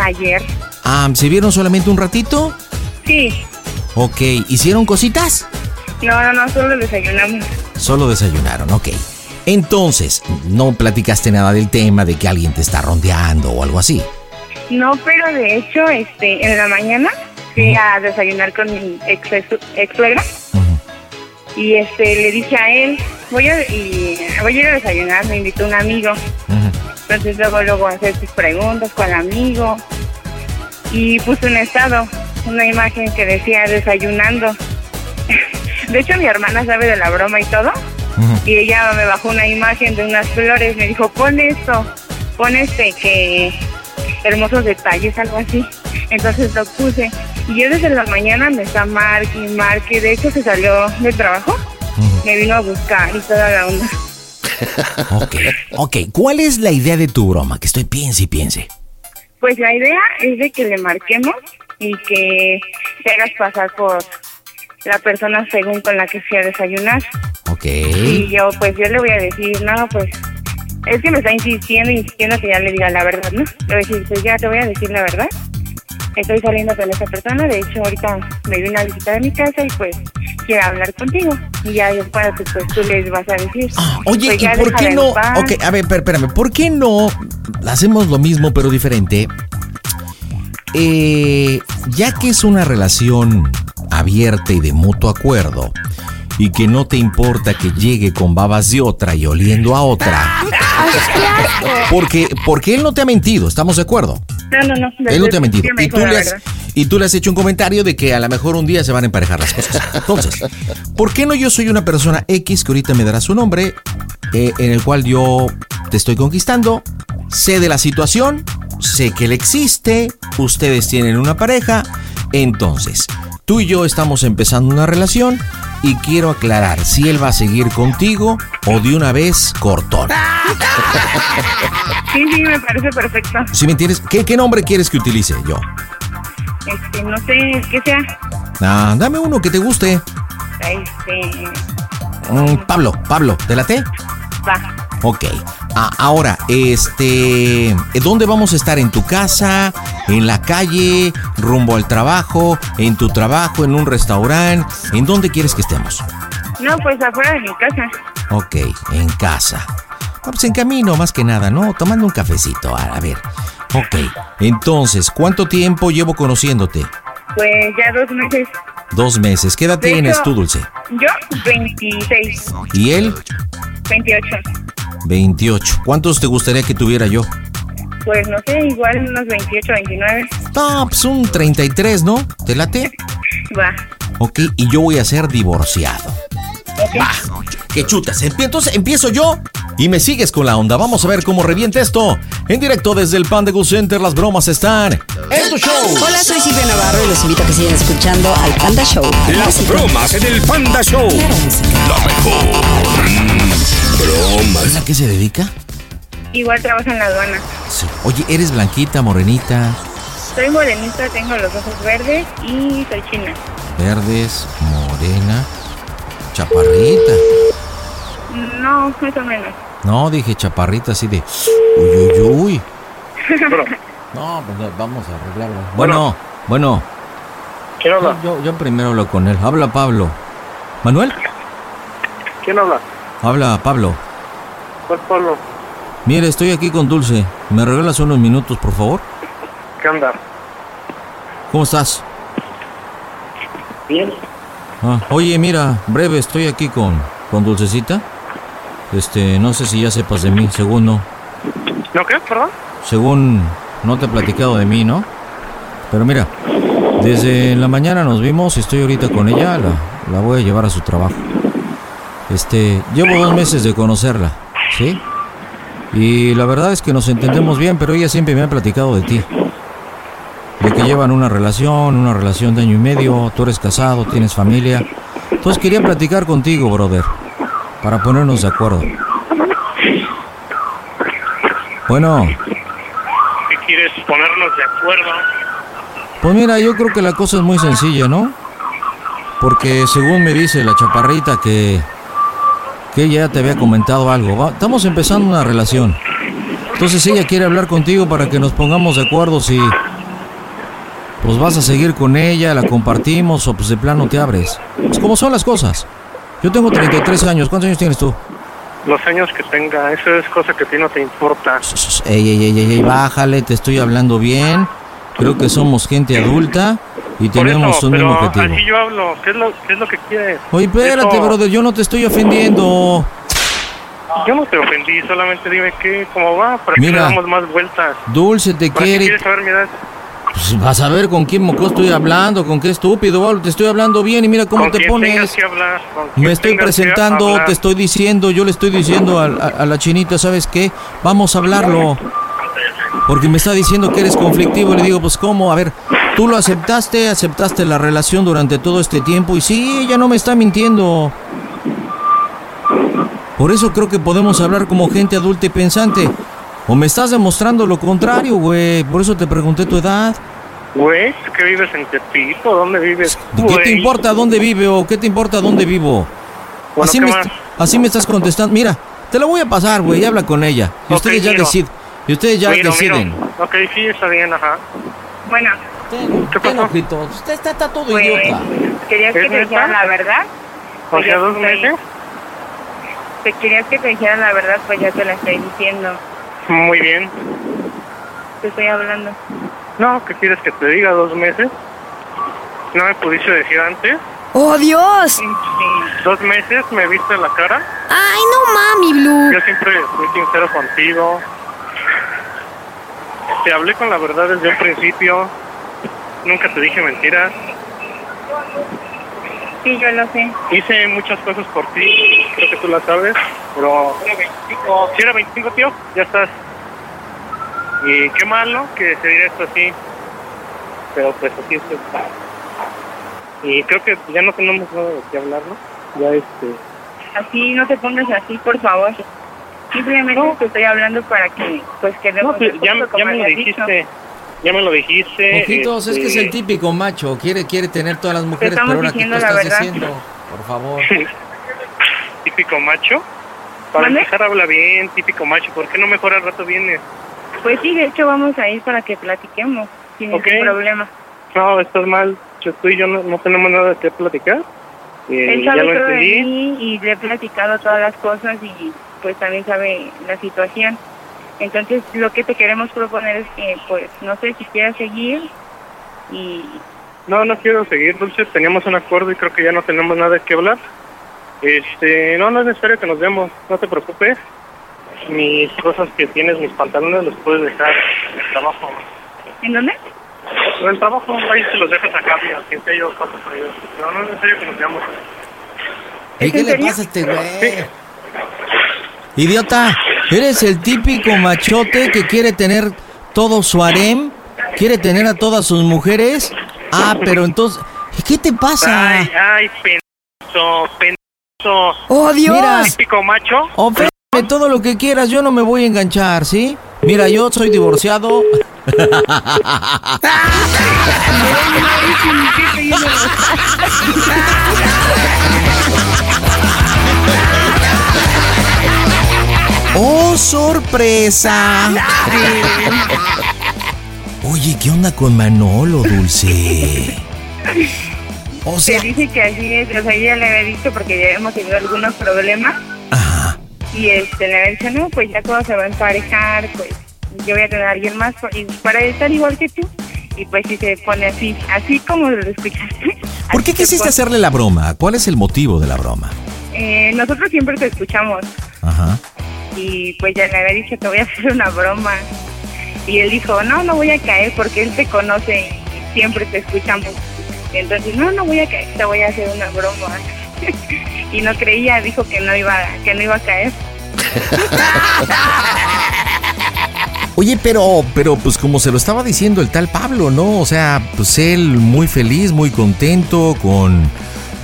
Ayer. Ah, ¿se vieron solamente un ratito? Sí. Ok, ¿hicieron cositas? No, no, no, solo desayunamos. Solo desayunaron, ok. Entonces, no platicaste nada del tema de que alguien te está rondeando o algo así. No, pero de hecho, este, en la mañana fui a desayunar con mi ex, ex suegra. Y este, le dije a él, voy a, y, voy a ir a desayunar, me invitó un amigo. Entonces luego, luego hacer sus preguntas con el amigo. Y puse un estado, una imagen que decía desayunando. De hecho, mi hermana sabe de la broma y todo. Y ella me bajó una imagen de unas flores. Me dijo, pon esto, pon este, que hermosos detalles, algo así. Entonces lo puse. Y yo desde la mañana me está marque y marque. De hecho, se salió del trabajo. Me vino a buscar y toda la onda. Ok, ok. ¿Cuál es la idea de tu broma? Que estoy piense y piense. Pues la idea es de que le marquemos y que te hagas pasar por la persona según con la que fui a desayunar. Ok. Y yo, pues yo le voy a decir, no, pues es que me está insistiendo, insistiendo que ya le diga la verdad, ¿no? Le voy a decir, pues ya te voy a decir la verdad. Estoy saliendo con esa persona, de hecho ahorita me vino a visitar a mi casa y pues quiero hablar contigo. Y ya después pues tú les vas a decir. Oye, pues, ¿y por qué no? Ok, a ver, espé- espérame. ¿Por qué no hacemos lo mismo pero diferente? Eh, ya que es una relación abierta y de mutuo acuerdo y que no te importa que llegue con babas de otra y oliendo a otra, porque porque él no te ha mentido, ¿estamos de acuerdo? No, no, no. Él no te ha mentido. Y tú, le has, y tú le has hecho un comentario de que a lo mejor un día se van a emparejar las cosas. Entonces, ¿por qué no yo soy una persona X que ahorita me dará su nombre, eh, en el cual yo te te estoy conquistando, sé de la situación, sé que él existe, ustedes tienen una pareja, entonces, tú y yo estamos empezando una relación y quiero aclarar si él va a seguir contigo o de una vez cortón. Sí, sí, me parece perfecto. ¿Sí me entiendes? ¿Qué, qué nombre quieres que utilice yo? Este, no sé, ¿qué sea? Ah, dame uno que te guste. Este, Mm, Pablo, Pablo, ¿te late? va. Ok. Ah, ahora, este, ¿dónde vamos a estar? ¿En tu casa? ¿En la calle? ¿Rumbo al trabajo? ¿En tu trabajo? ¿En un restaurante? ¿En dónde quieres que estemos? No, pues afuera de mi casa. Ok, en casa. Ah, pues en camino, más que nada, ¿no? Tomando un cafecito. A, a ver. Ok. Entonces, ¿cuánto tiempo llevo conociéndote? Pues ya dos meses. Dos meses. ¿Qué edad De tienes hecho- tú, Dulce? Yo, 26. ¿Y él? 28. 28. ¿Cuántos te gustaría que tuviera yo? Pues no sé, igual unos 28, 29. No, pues un 33, ¿no? ¿Te late? Va. Ok, y yo voy a ser divorciado. Va, que chutas. Entonces empiezo yo y me sigues con la onda. Vamos a ver cómo revienta esto. En directo desde el Panda Go Center, las bromas están en tu show. Hola, soy Silvia Navarro y los invito a que sigan escuchando al Panda Show. Las bromas en el Panda Show. Lo mejor. Bromas. ¿A qué se dedica? Igual trabajo en la aduana. Sí. Oye, ¿eres blanquita, morenita, Soy morenita, tengo los ojos verdes y soy china. verdes, morena, chaparrita? No, más o menos. No, dije chaparrita así de... Uy, uy, uy. No, pues vamos a arreglarlo. Bueno, bueno. ¿Quién habla? Yo, yo primero hablo con él. Habla Pablo. ¿Manuel? ¿Quién habla? Habla Pablo. ¿Cuál Pablo? Mire, estoy aquí con Dulce. ¿Me regalas unos minutos, por favor? ¿Qué onda? ¿Cómo estás? Bien. Ah, oye, mira, breve, estoy aquí con, con Dulcecita. Este, no sé si ya sepas de mí, según no. ¿No qué? ¿Perdón? Según no te he platicado de mí, ¿no? Pero mira, desde la mañana nos vimos y estoy ahorita con ella, la, la voy a llevar a su trabajo. Este, llevo dos meses de conocerla, ¿sí? Y la verdad es que nos entendemos bien, pero ella siempre me ha platicado de ti. De que llevan una relación, una relación de año y medio, tú eres casado, tienes familia. Entonces quería platicar contigo, brother, para ponernos de acuerdo. Bueno, ¿Qué quieres ponernos de acuerdo? Pues mira, yo creo que la cosa es muy sencilla, ¿no? Porque según me dice la chaparrita que que ella ya te había comentado algo. Va- estamos empezando una relación. Entonces ella quiere hablar contigo para que nos pongamos de acuerdo si pues vas a seguir con ella, la compartimos o pues de plano te abres. Pues como son las cosas. Yo tengo 33 años. ¿Cuántos años tienes tú? Los años que tenga, eso es cosa que a ti no te importa. Ey, ey, ey, ey, ey, bájale, te estoy hablando bien. Creo que somos gente adulta y tenemos eso, un pero mismo objetivo. así yo hablo. ¿Qué es lo, qué es lo que quieres? Oye, espérate, Eso- brother, yo no te estoy ofendiendo. Yo no te ofendí, solamente dime qué, cómo va, para Mira. que le damos más vueltas. Dulce te ¿Para qué quiere. quieres saber mi edad? Pues vas a ver con quién moco estoy hablando, con qué estúpido, te estoy hablando bien y mira cómo Con te pones. que hablar, con quien Me estoy presentando, te estoy diciendo, yo le estoy diciendo a, a- a la chinita, ¿sabes qué? Vamos a hablarlo. Porque me está diciendo que eres conflictivo y le digo, pues ¿cómo? A ver, tú lo aceptaste, aceptaste la relación durante todo este tiempo y sí, ella no me está mintiendo. Por eso creo que podemos hablar como gente adulta y pensante. O me estás demostrando lo contrario, güey. Por eso te pregunté tu edad. Güey, ¿tú ¿qué vives en Tepito? ¿Dónde vives? ¿Y ¿Qué te importa dónde vive o qué te importa dónde vivo? Bueno, así, ¿qué me, así estás contestando. Mira, te lo voy a pasar, güey. Habla con ella. Y ustedes ya deciden. Y ustedes ya Miro, deciden. miro. Ok, sí, está bien, ajá. Bueno, ¿Qué pasó? Usted está, está todo pues, idiota. querías que ¿Es te dijera la verdad. O Pues sea, ya dos meses. Te querías que te dijera la verdad, pues ya te la estoy diciendo. Muy bien. Te estoy hablando. No, ¿qué quieres que te diga? ¿Dos meses? ¿No me pudiste decir antes? ¡Oh, Dios! ¿Dos meses me viste la cara? ¡Ay, no mami, Blue! Yo siempre fui sincero contigo. Te hablé con la verdad desde un principio. Nunca te dije mentiras. Sí, yo lo sé. Hice muchas cosas por ti. Creo que tú la sabes. Pero, si era 25, tío, ya estás. Y qué mal, ¿no? Que se diera esto así. Pero pues así es. Y creo que ya no tenemos nada de qué hablar, ¿no? Ya este. Así, no te pongas así, por favor. Simplemente te estoy hablando para que, pues, que No, pues, ya, ya me lo dijiste. Ya me lo dijiste. Ojitos, es que es el este, típico macho. Quiere, quiere tener todas las mujeres, estamos pero ahora ¿qué tú la estás verdad. diciendo? Por favor. típico macho. Para ¿Mande? empezar habla bien, típico macho. ¿Por qué no mejor al rato vienes? Pues sí, de hecho vamos a ir para que platiquemos, sin ningún problema. No, estás mal. Yo, tú y yo no, no tenemos nada de qué platicar. Eh, Él ya sabe lo todo de entendí. mí y le he platicado todas las cosas y pues también sabe la situación. Entonces lo que te queremos proponer es que pues no sé si quieras seguir y No, no quiero seguir, Dulce. Teníamos un acuerdo y creo que ya no tenemos nada de qué hablar. Este, no, no es necesario que nos vemos. No te preocupes. Mis cosas que tienes, mis pantalones, los puedes dejar en el trabajo. ¿en dónde? En el trabajo, ahí se los dejas acá, mira, que sea yo paso por ellos. No, no es necesario que nos veamos. ¿Qué le pasa a este güey? Idiota, eres el típico machote que quiere tener todo su harem, quiere tener a todas sus mujeres. Ah, pero entonces, ¿qué te pasa? Ay, ay, penso, penso. ¡Oh, Dios! Mira. Típico macho. Oféndeme todo lo que quieras, yo no me voy a enganchar, ¿sí? Mira, yo soy divorciado. ¡Oh, sorpresa! Oye, ¿qué onda con Manolo, Dulce? O sea, Te dice que así es, o sea, ella le había dicho porque ya hemos tenido algunos problemas. Y este, le había dicho, no, pues ya todo se va a emparejar, pues yo voy a tener a alguien más y para estar igual que tú. Y pues si se pone así, así como lo escuchaste. ¿por qué quisiste hacerle la broma? ¿Cuál es el motivo de la broma? Eh, nosotros siempre te escuchamos Ajá. Y pues ya le había dicho, te voy a hacer una broma. Y él dijo, no, no voy a caer porque él te conoce y siempre te escuchamos. Entonces, no, no voy a caer, te voy a hacer una broma. y no creía, dijo que no iba, que no iba a caer. Oye, pero, pero pues como se lo estaba diciendo el tal Pablo, ¿no? O sea, pues él muy feliz, muy contento con,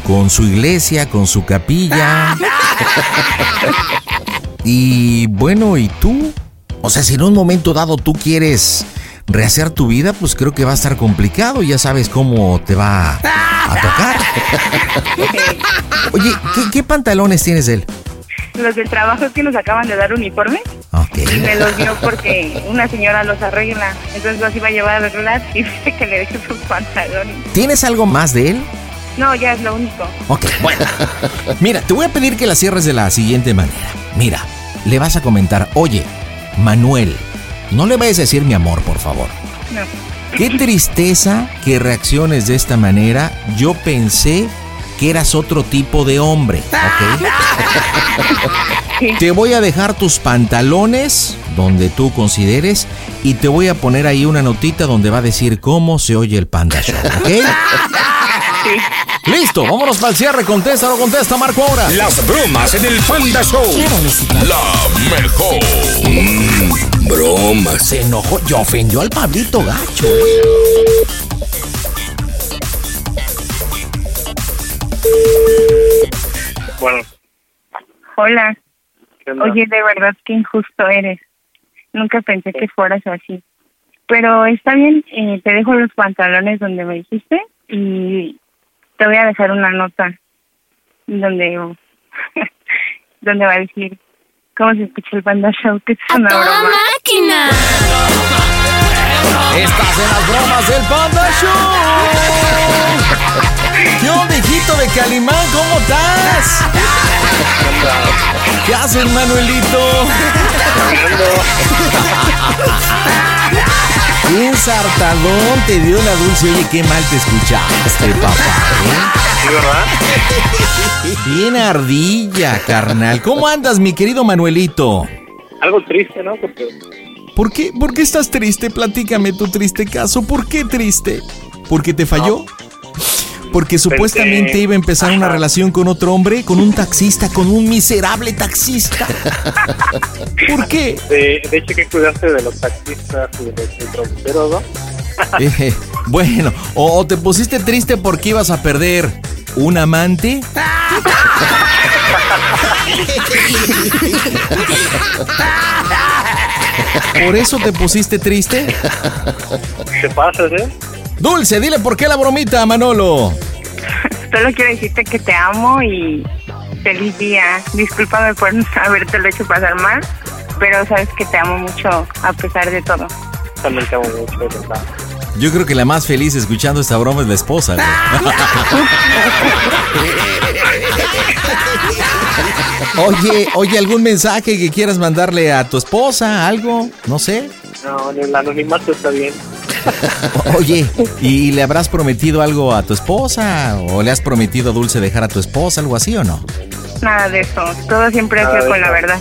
con su iglesia, con su capilla. Y bueno, ¿y tú? O sea, si en un momento dado tú quieres rehacer tu vida, pues creo que va a estar complicado. Ya sabes cómo te va a tocar. Oye, ¿qué, qué pantalones tienes de él? Los del trabajo es que nos acaban de dar uniforme. Y me los dio porque una señora los arregla. Entonces los iba a llevar a arreglar y que le dejé sus pantalones. ¿Tienes algo más de él? No, ya es lo único. Ok, bueno. Mira, te voy a pedir que la cierres de la siguiente manera. Mira, le vas a comentar, oye, Manuel, no le vayas a decir mi amor, por favor. No. Qué tristeza que reacciones de esta manera. Yo pensé que eras otro tipo de hombre, ¿ok? Te voy a dejar tus pantalones donde tú consideres y te voy a poner ahí una notita donde va a decir cómo se oye el Panda Show, ¿ok? Listo, vámonos para el cierre. Contesta o no contesta, Marco ahora. Las bromas en el Panda Show. La mejor. Mm, bromas. Se enojó y ofendió al Pablito Gacho. Bueno, Hola. Oye, de verdad que injusto eres. Nunca pensé que fueras así. Pero está bien, eh, te dejo los pantalones donde me dijiste y te voy a dejar una nota donde donde va a decir cómo se escucha el Panda Show, que es una broma. máquina! Estás en las bromas del Panda Show. ¿Qué onda, hijito de Calimán? ¿Cómo estás? ¿Qué haces, Manuelito? Qué ensartadón te dio la dulce. Oye, qué mal te escuchaste, papá. Sí, ¿verdad? ¿eh? Bien ardilla, carnal. ¿Cómo andas, mi querido Manuelito? Algo triste, ¿no? Porque ¿Por qué, ¿Por qué estás triste? Platícame tu triste caso. ¿Por qué triste? ¿Porque te falló? Porque supuestamente iba a empezar una relación con otro hombre, con un taxista, con un miserable taxista. ¿Por qué? De, de hecho, que cuidaste de los taxistas y de los ¿no? Eh, bueno, o, o te pusiste triste porque ibas a perder un amante. ¿Por eso te pusiste triste? ¿Qué pasa, eh? Dulce, dile por qué la bromita, Manolo. Solo quiero decirte que te amo y feliz día. Discúlpame por haberte lo hecho pasar mal, pero sabes que te amo mucho a pesar de todo. También te amo mucho, de verdad. Yo creo que la más feliz escuchando esta broma es la esposa. oye, oye, ¿algún mensaje que quieras mandarle a tu esposa? ¿Algo? No sé. No, el anonimato está bien. Oye, ¿y le habrás prometido algo a tu esposa? ¿O le has prometido a Dulce dejar a tu esposa, algo así o no? Nada de eso. Todo siempre ha sido con la verdad.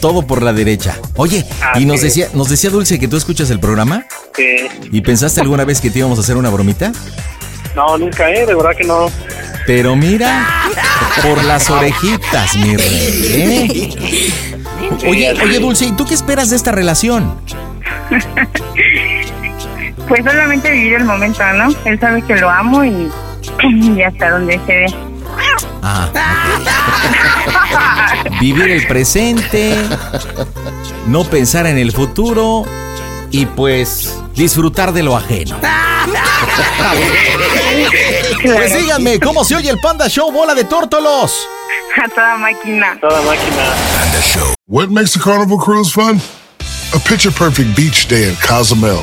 Todo por la derecha. Oye, y nos decía, nos decía Dulce que tú escuchas el programa. Sí. ¿Y pensaste alguna vez que te íbamos a hacer una bromita? No, nunca, ¿eh? De verdad que no. Pero mira, por las orejitas, mi rey. ¿eh? Oye, oye, Dulce, ¿y tú qué esperas de esta relación? Pues solamente vivir el momento, ¿no? Él sabe que lo amo y, y hasta donde se ve. Ah. Vivir el presente, no pensar en el futuro y pues disfrutar de lo ajeno. Pues díganme, ¿cómo se oye el Panda Show Bola de Tórtolos? A toda máquina. Toda máquina. What makes a carnival cruise fun? A picture perfect beach day in Cozumel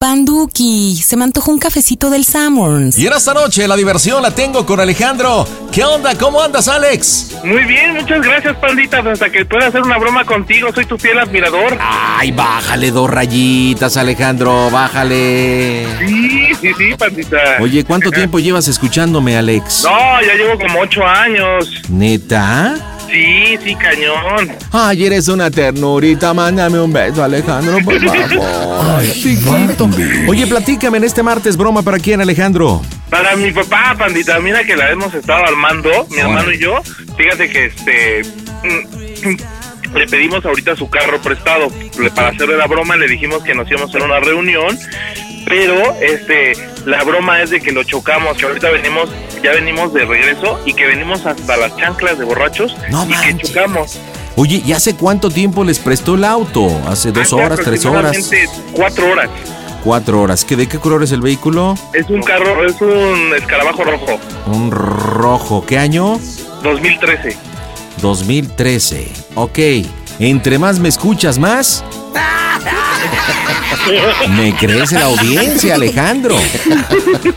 Panduki, se me antojó un cafecito del Sammons. Y en esta noche la diversión la tengo con Alejandro. ¿Qué onda? ¿Cómo andas, Alex? Muy bien, muchas gracias, pandita. Hasta que pueda hacer una broma contigo, soy tu fiel admirador. Ay, bájale dos rayitas, Alejandro, bájale. Sí, sí, sí, pandita. Oye, ¿cuánto tiempo llevas escuchándome, Alex? No, ya llevo como ocho años. ¿Neta? Sí, sí, cañón. Ay, eres una ternurita, mándame un beso, Alejandro, por favor. Chiquito. Oye, platícame en este martes, broma para quién, Alejandro. Para mi papá, pandita, mira que la hemos estado armando, mi hermano y yo. Fíjate que este. mm, Le pedimos ahorita su carro prestado para hacerle la broma. Le dijimos que nos íbamos a hacer una reunión. Pero este, la broma es de que lo chocamos. Que ahorita venimos, ya venimos de regreso y que venimos hasta las chanclas de borrachos No y que chocamos. Oye, ¿y hace cuánto tiempo les prestó el auto? ¿Hace dos Hace horas, tres horas? Cuatro horas. Cuatro horas. ¿Qué, ¿De qué color es el vehículo? Es un carro, es un escarabajo rojo. Un rojo. ¿Qué año? 2013. 2013. Ok. Entre más me escuchas, más. Me crece la audiencia, Alejandro.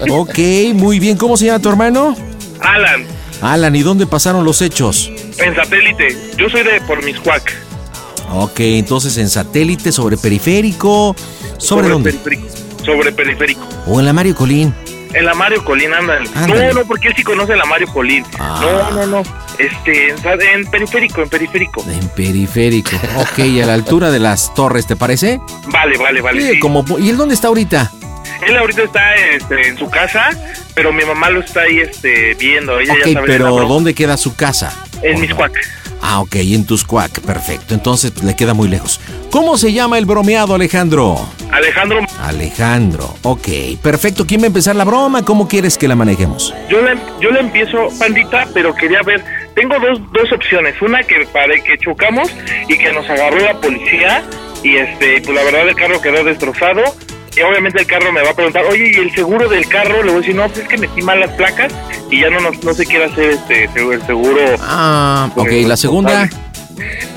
Ok, muy bien. ¿Cómo se llama tu hermano? Alan, Alan, ¿y dónde pasaron los hechos? en satélite. Yo soy de por Miscuac. Ok, entonces en satélite, sobre periférico. ¿Sobre, dónde? Periférico. Sobre periférico. O en la Mario Colín. En la Mario Colín, ándale. Ándale. No, no, porque él sí conoce la Mario Colín. Ah. No, no, no. Este, en, periférico, en periférico. En periférico. Ok, a la altura de las torres, ¿te parece? Vale, vale, vale. Sí, sí. como, ¿Y él dónde está ahorita? Él ahorita está este, en su casa, pero mi mamá lo está ahí este, viendo. Ella ya Ok, sabe de pero. ¿dónde queda su casa? En Miscuac. Ah, ok, en Tuscuac, perfecto. Entonces pues, le queda muy lejos. ¿Cómo se llama el bromeado, Alejandro? Alejandro, Alejandro, ok, perfecto. ¿Quién va a empezar la broma? ¿Cómo quieres que la manejemos? yo le, yo le empiezo, pandita, pero quería ver. Tengo dos, dos opciones. Una que para que chocamos y que nos agarró la policía. Y este, pues la verdad el carro quedó destrozado. Y obviamente el carro me va a preguntar, oye, ¿y el seguro del carro? Le voy a decir, no, pues es que metí mal las placas y ya no, nos, no se quiere hacer este el seguro. Ah, ok, la segunda.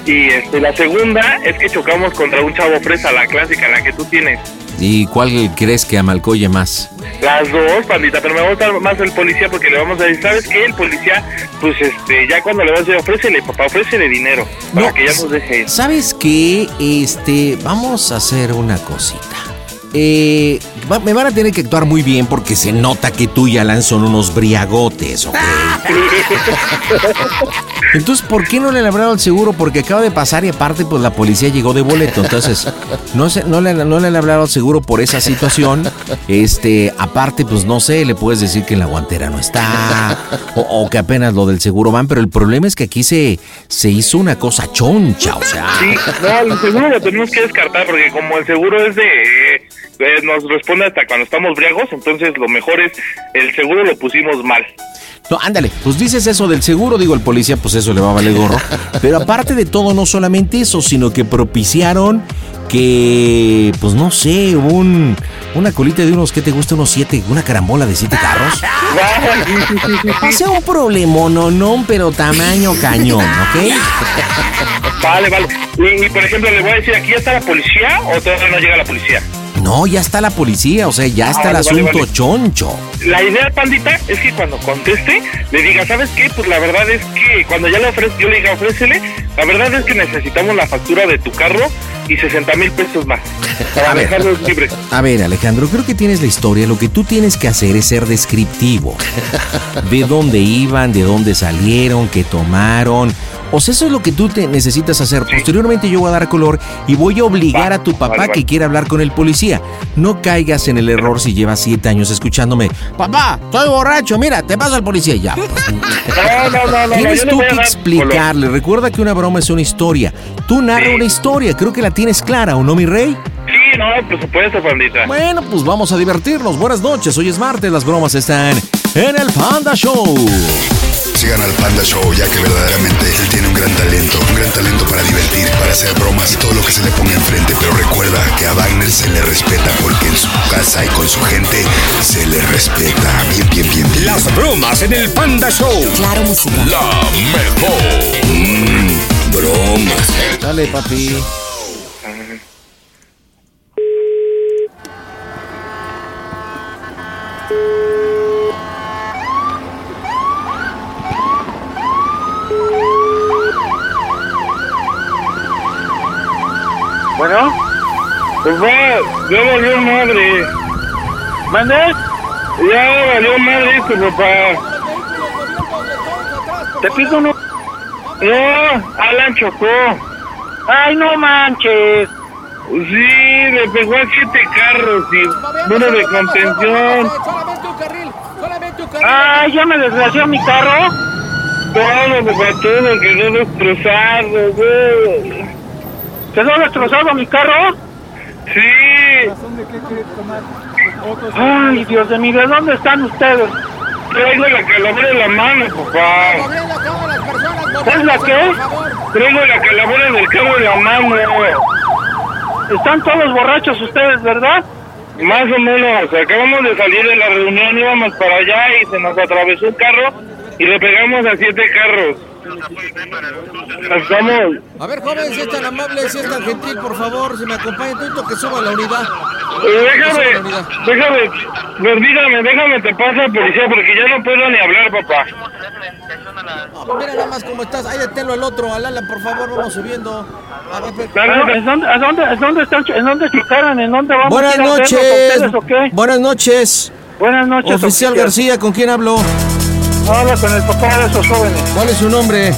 Y este, la segunda es que chocamos contra un chavo fresa, la clásica, la que tú tienes. ¿Y cuál crees que amalcoye más? Las dos, pandita, pero me gusta más el policía porque le vamos a decir, ¿sabes qué? El policía, pues este, ya cuando le vas a decir, ofrécele, papá, ofrécele dinero para que ya nos deje. ¿Sabes qué? Este, vamos a hacer una cosita. Eh, va- me van a tener que actuar muy bien porque se nota que tú y Alan son unos briagotes, ¿ok? Entonces, ¿por qué no le hablaron al seguro? Porque acaba de pasar y aparte, pues la policía llegó de boleto. Entonces, no, sé, no, le, no le han hablado al seguro por esa situación. Este, aparte, pues no sé, le puedes decir que en la guantera no está o, o que apenas lo del seguro van, pero el problema es que aquí se, se hizo una cosa choncha, o sea. Sí, no, el seguro lo tenemos que descartar porque como el seguro es de... eh, nos responde hasta cuando estamos briagos, entonces lo mejor es, el seguro lo pusimos mal. No, ándale, pues dices eso del seguro, digo, el policía, pues eso le va a valer gorro. Pero aparte de todo, no solamente eso, sino que propiciaron que, pues no sé, un, una colita de unos, ¿qué te gusta? Unos siete, una carambola de siete carros. O sea, un problema, no, no, pero tamaño cañón, ¿ok? Vale, vale. Y, y, por ejemplo, le voy a decir, ¿aquí ya está la policía o todavía no llega la policía? No, ya está la policía, o sea, ya está el Ah, vale, asunto vale. choncho. La idea, pandita, es que cuando conteste, le diga, ¿sabes qué? Pues la verdad es que cuando ya le ofrezco, yo le diga, ofrécele, la verdad es que necesitamos la factura de tu carro y 60 mil pesos más para A ver. dejarlos libres. A ver, Alejandro, creo que tienes la historia. Lo que tú tienes que hacer es ser descriptivo. De dónde iban, de dónde salieron, qué tomaron. O sea, eso es lo que tú te necesitas hacer. Posteriormente yo voy a dar color y voy a obligar a tu papá vale, vale. que quiera hablar con el policía. No caigas en el error si llevas siete años escuchándome. Papá, estoy borracho, mira, te paso al policía y ya. No, no, no, no, Tienes tú que explicarle. Recuerda que una broma es una historia. Tú narra una historia. Creo que la tienes clara, ¿o no, mi rey? Sí, no, por supuesto, pandita. Bueno, pues vamos a divertirnos. Buenas noches, hoy es martes, las bromas están en el Panda Show. Sigan al Panda Show, ya que verdaderamente él tiene un gran talento, un gran talento para divertir, para hacer bromas y todo lo que se le ponga enfrente. Pero recuerda que a Wagner se le respeta porque en su casa y con su gente se le respeta. Bien, bien, bien, bien. Las bromas en el Panda Show. Claro, música. La mejor. Mm, bromas. Dale, papi. Bueno, pues ya valió madre. ¿Mande? Ya valió madre esto, papá. ¿Te pico no? No, Alan chocó. Ay, no manches. Sí, le pegó a siete carros y uno de contención. Ay, ya me desgració mi carro. Todo, papá, todo quedó destrozado, güey. ¿Quedó destrozado mi carro? Sí. Ay, Dios de mí, ¿de dónde están ustedes? Traigo la calavera en la mano, papá. ¿Es la qué? Traigo la calavera del cabo en la mano. Están todos borrachos ustedes, ¿verdad? Más o menos. Acabamos de salir de la reunión, íbamos para allá y se nos atravesó el carro y le pegamos a siete carros. Estamos... A ver, joven, si es tan amable, si es tan gentil, por favor, si me acompaña, tanto que suba a la unidad. Déjame, déjame, permítame, déjame te pasa policía porque ya no puedo ni hablar, papá. No, pues mira nada más cómo estás. Ahí deténlo el otro. Alala, por favor, vamos subiendo. A ver, per- ¿En dónde, dónde, dónde, están, ¿En dónde chocaron? ¿En dónde vamos Buenas a ir noches. a ustedes o qué? Buenas noches. Buenas noches, Oficial García, ¿con quién hablo? Habla con el papá de esos jóvenes. ¿Cuál es su nombre?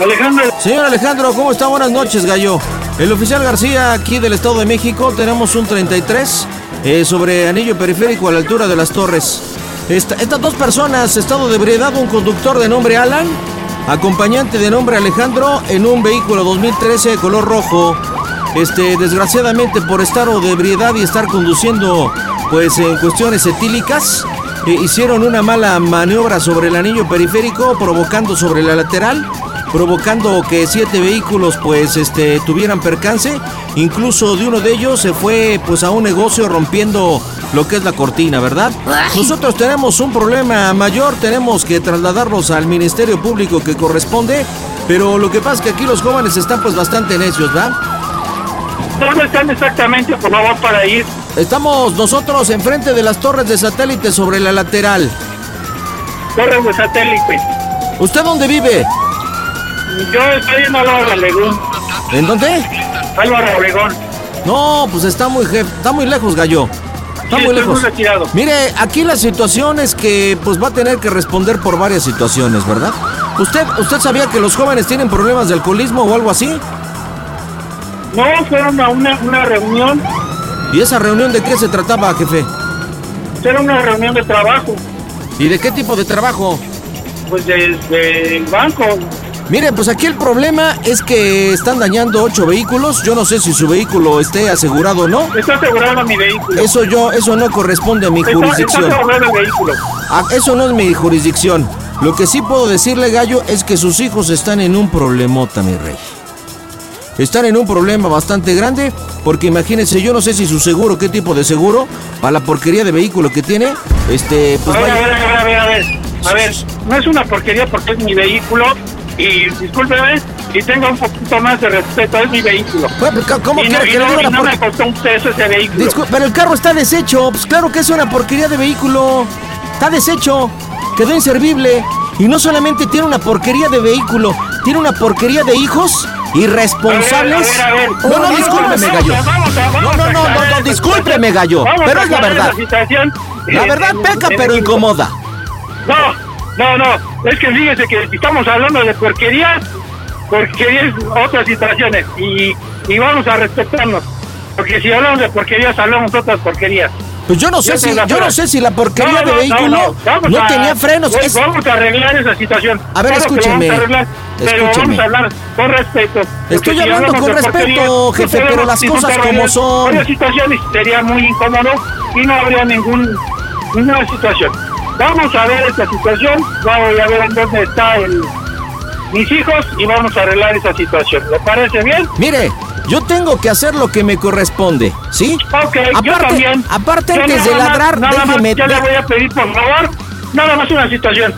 Alejandro. Señor Alejandro, ¿cómo está? Buenas noches, gallo. El oficial García, aquí del Estado de México, tenemos un 33 eh, sobre anillo periférico a la altura de las torres. Esta- estas dos personas, estado de ebriedad, un conductor de nombre Alan, acompañante de nombre Alejandro, en un vehículo 2013 de color rojo. Este, desgraciadamente por estar o de ebriedad y estar conduciendo, pues en cuestiones etílicas, eh, hicieron una mala maniobra sobre el anillo periférico, provocando sobre la lateral provocando que siete vehículos pues este tuvieran percance incluso de uno de ellos se fue pues a un negocio rompiendo lo que es la cortina verdad nosotros tenemos un problema mayor tenemos que trasladarlos al ministerio público que corresponde pero lo que pasa es que aquí los jóvenes están pues bastante necios ¿verdad? ¿Dónde están exactamente, por favor, para ir? Estamos nosotros enfrente de las torres de satélite sobre la lateral. Torres de satélite. ¿Usted dónde vive? Yo estoy en Álvaro Obregón. ¿En dónde? Álvaro Obregón. No, pues está muy está muy lejos, gallo. Está Sí, muy lejos. muy. Mire, aquí la situación es que pues va a tener que responder por varias situaciones, ¿verdad? ¿Usted usted sabía que los jóvenes tienen problemas de alcoholismo o algo así? No, fueron a una, una reunión. ¿Y esa reunión de qué se trataba, jefe? Era una reunión de trabajo. ¿Y de qué tipo de trabajo? Pues del del banco. Mire, pues aquí el problema es que están dañando ocho vehículos. Yo no sé si su vehículo esté asegurado o no. Está asegurado mi vehículo. Eso yo, eso no corresponde a mi Está, jurisdicción. está asegurado el vehículo. Ah, eso no es mi jurisdicción. Lo que sí puedo decirle, Gallo, es que sus hijos están en un problemota, mi rey. Están en un problema bastante grande, porque imagínense, yo no sé si su seguro, qué tipo de seguro, para la porquería de vehículo que tiene, este, pues a ver, a ver, a ver, a ver, a ver, no es una porquería porque es mi vehículo y discúlpeme y tenga un poquito más de respeto, es mi vehículo. ¿Cómo y no, quiere y que le no- y no por- me costó un peso ese vehículo. Discul- pero el carro está deshecho, pues claro que es una porquería de vehículo. Está deshecho, quedó inservible. Y no solamente tiene una porquería de vehículo, tiene una porquería de hijos irresponsables. A ver, a ver, a ver. No, no, discúlpeme, gallo. No, no, no, no, no, discúlpeme, gallo. Pero es la verdad. La Eh, verdad en- peca, pero incomoda. No, no, no. Es que fíjese que estamos hablando de porquería, porquería es otras situaciones. Y, y vamos a respetarnos. Porque si hablamos de porquerías, hablamos de otras porquerías. Pues yo no sé si, la yo no sé si la porquería No, de no, vehículo no, Vamos a- tenía frenos. pues Es- Vamos a arreglar esa situación. A ver, Claro escúcheme, vamos a arreglar, pero escúcheme. vamos a hablar con respeto. Estoy si hablando hablamos con de respeto, no jefe, pero podemos las cosas disfrutar como son. Varias situaciones sería muy incómodo y no habría ningún, ninguna situación. Vamos a ver esta situación, vamos a ver en dónde está el, mis hijos y vamos a arreglar esa situación. ¿Le parece bien? Mire, yo tengo que hacer lo que me corresponde, ¿sí? Ok, yo aparte, también. aparte Yo antes de más- ladrar, nada más déjeme... yo le voy a pedir, por favor, nada más una situación.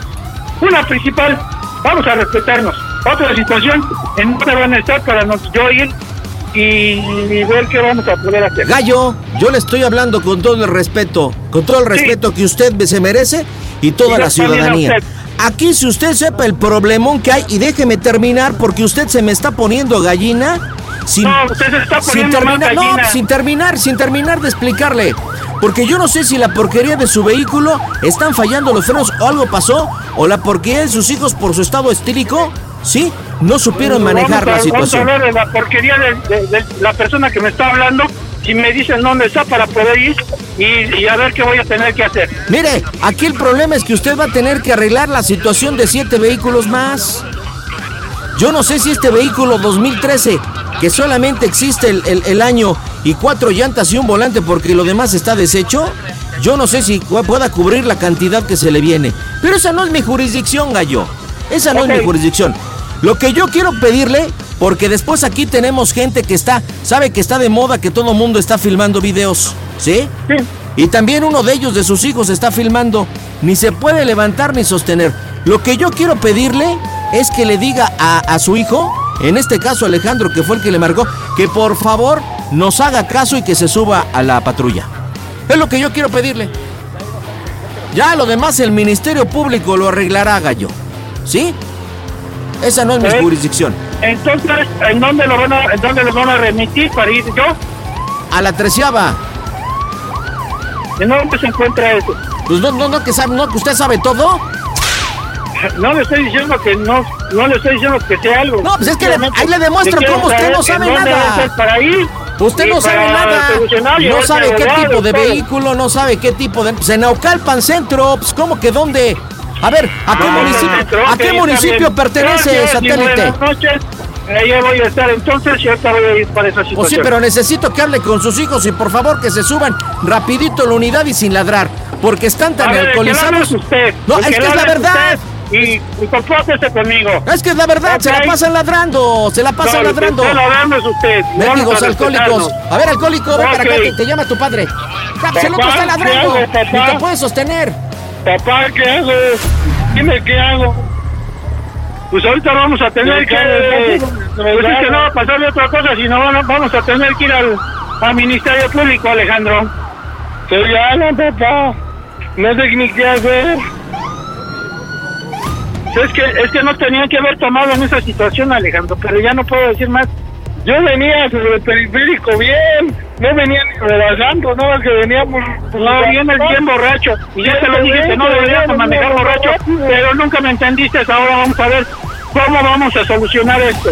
Una principal, vamos a respetarnos. Otra situación, en dónde van a estar para nos, yo ir y ver qué vamos a poder hacer. Gallo, yo le estoy hablando con todo el respeto, con todo el respeto que usted se merece y toda Y la yo ciudadanía. Aquí si usted sepa el problemón que hay y déjeme terminar porque usted se me está poniendo gallina sin, No, usted se está sin poniendo más terminar, no, sin terminar, sin terminar de explicarle. Porque yo no sé si la porquería de su vehículo están fallando los frenos o algo pasó o la porquería de sus hijos por su estado estílico, ¿sí? No supieron manejar Vamos a- la Vamos a situación. hablar de la porquería de, de- de la persona que me está hablando. Si me dicen dónde está para poder ir y, y a ver qué voy a tener que hacer. Mire, aquí el problema es que usted va a tener que arreglar la situación de siete vehículos más. Yo no sé si este vehículo 2013, que solamente existe el, el- el año y cuatro llantas y un volante porque lo demás está deshecho, yo no sé si pu- pueda cubrir la cantidad que se le viene. Pero esa no es mi jurisdicción, gallo. Esa no es mi jurisdicción. Lo que yo quiero pedirle, porque después aquí tenemos gente que está, sabe que está de moda, que todo mundo está filmando videos, ¿sí? Y también uno de ellos, de sus hijos, está filmando. Ni se puede levantar ni sostener. Lo que yo quiero pedirle es que le diga a, a su hijo, en este caso Alejandro, que fue el que le marcó, que por favor nos haga caso y que se suba a la patrulla. Es lo que yo quiero pedirle. Ya lo demás el Ministerio Público lo arreglará, gallo. ¿Sí? Esa no es mi jurisdicción. Entonces, ¿en dónde lo van a, en dónde lo van a remitir para ir yo? A la treceava. ¿En dónde se encuentra eso? Pues no, no, no, que sabe, no, que usted sabe todo. No le estoy diciendo que no, no le estoy diciendo que sea algo. No, pues es que le- ahí le demuestro cómo usted no sabe nada. para ir. Usted no sabe nada. No sabe qué tipo de vehículo, no sabe qué tipo de. Pues en Naucalpan Centro, pues ¿cómo que dónde? A ver, ¿a qué Ah, municipio, centro, ¿a ok, qué está municipio bien. pertenece Gracias satélite? Buenas noches. Ahí voy a estar entonces y ahorita voy a ir para esa situación. Sí, pero necesito que hable con sus hijos y por favor que se suban rapidito a la unidad y sin ladrar, porque están tan A ver, que alcoholizados. es usted. No, es que es la verdad. usted Y, y compórtese conmigo. Es que es la verdad, se la pasan ladrando, se la pasan No, que ladrando. ladrando es usted. A alcohólicos. A ver, alcohólico, ven para acá, te, llama tu padre. Otro Papá, está ladrando. Ni te puedes sostener. Papá, ¿qué hago? Dime qué hago. Pues ahorita vamos a tener que... Pues es que no va a pasar de otra cosa, sino vamos a tener que ir al, al Ministerio Público, Alejandro. Soy Alan, papá. No sé ni qué hacer. Es que, es que no tenían que haber tomado en esa situación, Alejandro, pero ya no puedo decir más. Yo venía sobre el periférico bien. No venía ni relajando, no, es que veníamos... No, vienes bien borracho. Y ya te lo dije que no deberíamos manejar borracho, pero nunca me entendiste. Ahora vamos a ver cómo vamos a solucionar esto.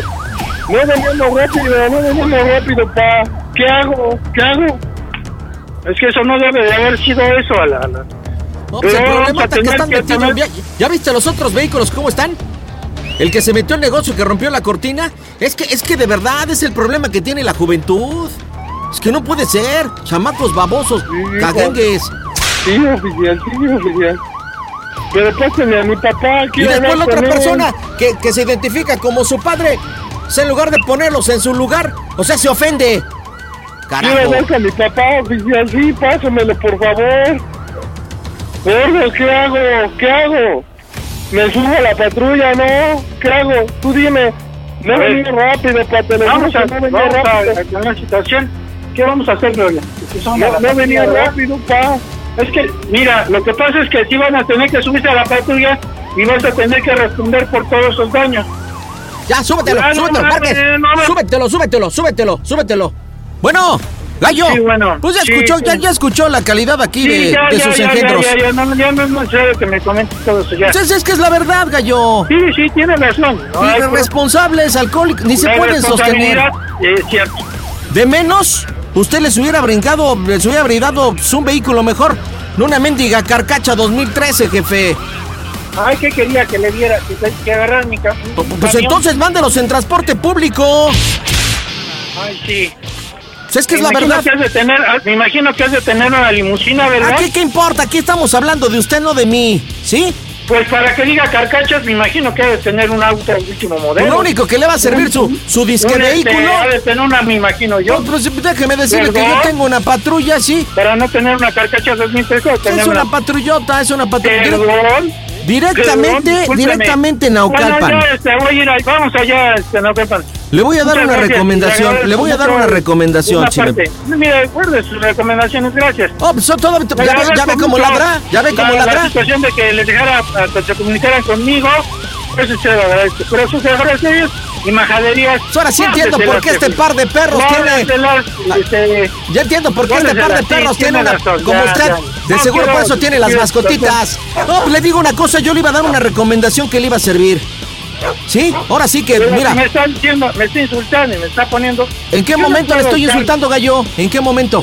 No veníamos rápido, no veníamos rápido, pa. ¿Qué hago? ¿Qué hago? Es que eso no debe de haber sido eso, a la... a la- No, pues el problema está que están que metidos. tener- ¿Ya, ya viste los otros vehículos cómo están? El que se metió al negocio, que rompió la cortina. Es que, es que de verdad es el problema que tiene la juventud. Es que no puede ser. Chamacos babosos, cagangues. Sí, oficial, sí, oficial. Pero pásenme a mi papá. Y quiero después la otra él. persona que, que se identifica como su padre. o sea, en lugar de ponerlos en su lugar, o sea, se ofende. Quiero Carajo. hablar con mi papá, oficial, sí, pásamelo, por favor. Gordo, ¿qué hago? ¿Qué hago? ¿Me subo a la patrulla, no? ¿Qué hago? Tú dime. No venía rápido, pa, te lo Vamos a, vamos rápido. a, a una situación. ¿Qué vamos a hacer, Gloria? No, no venía rápido, pa. Es que, mira, lo que pasa es que sí van a tener que subirse a la patrulla y vas a tener que responder por todos esos daños. Ya, súbetelo, no súbetelo, Márquez. no Súbetelo, súbetelo, súbetelo, súbetelo. Bueno, gallo. Sí, bueno, Pues ya sí, escuchó, sí. ya, ya escuchó la calidad aquí Sí, de, ya, de ya, sus ya, engendros. Ya, ya, ya, no, ya no es necesario que me comentes todo eso ya. Pues es, es que es la verdad, gallo. Sí, sí, tienes razón. No Irresponsables, alcohólicos, ni se pueden sostener. responsabilidad Es cierto. De menos, usted les hubiera brincado, les hubiera brindado pues, un vehículo mejor. No una mendiga carcacha 2013, jefe. Ay, ¿qué quería que le diera? Que, que agarraran mi, Pues camión. entonces mándelos en transporte público. Ay, sí. Pues es que es la verdad. que has de tener, ah, me imagino que has de tener una limusina, ¿verdad? ¿A qué, qué importa? Aquí estamos hablando de usted, no de mí. ¿Sí? Pues para que diga carcachas, me imagino que ha de tener un auto de último modelo. Lo único que le va a servir su, su disque Un, este, vehículo. Ha de tener una, me imagino yo. No, pues déjeme decirle que yo tengo una patrulla, sí. Para no tener una carcacha 2013, tener Es una patrullota, es una patrulla. Perdón. Directamente, directamente en Naucalpan. Bueno, este, voy a ir vamos allá, este, Naucalpan. Le voy a dar Muchas una gracias, recomendación, le voy a dar una recomendación, parte. Mira, guarde sus recomendaciones, gracias. Oh, pues son todo- ya ve, ya ve cómo ladra, ya ve cómo la, La ladra. situación de que les dejara, que se comunicaran conmigo, eso se lo agradezco. Pero sus agradecerías y majaderías. Ahora sí entiendo por qué este par de perros tiene- tiene... Ya entiendo por qué este par de perros tiene una, como usted, de seguro por eso tiene las mascotitas. No, le digo una cosa, yo le iba a dar una recomendación que le iba a servir. ¿Sí? Ahora sí que, Pero mira, me está diciendo, me está insultando y me está poniendo... ¿en qué no momento le estoy insultando, gallo? ¿En qué momento?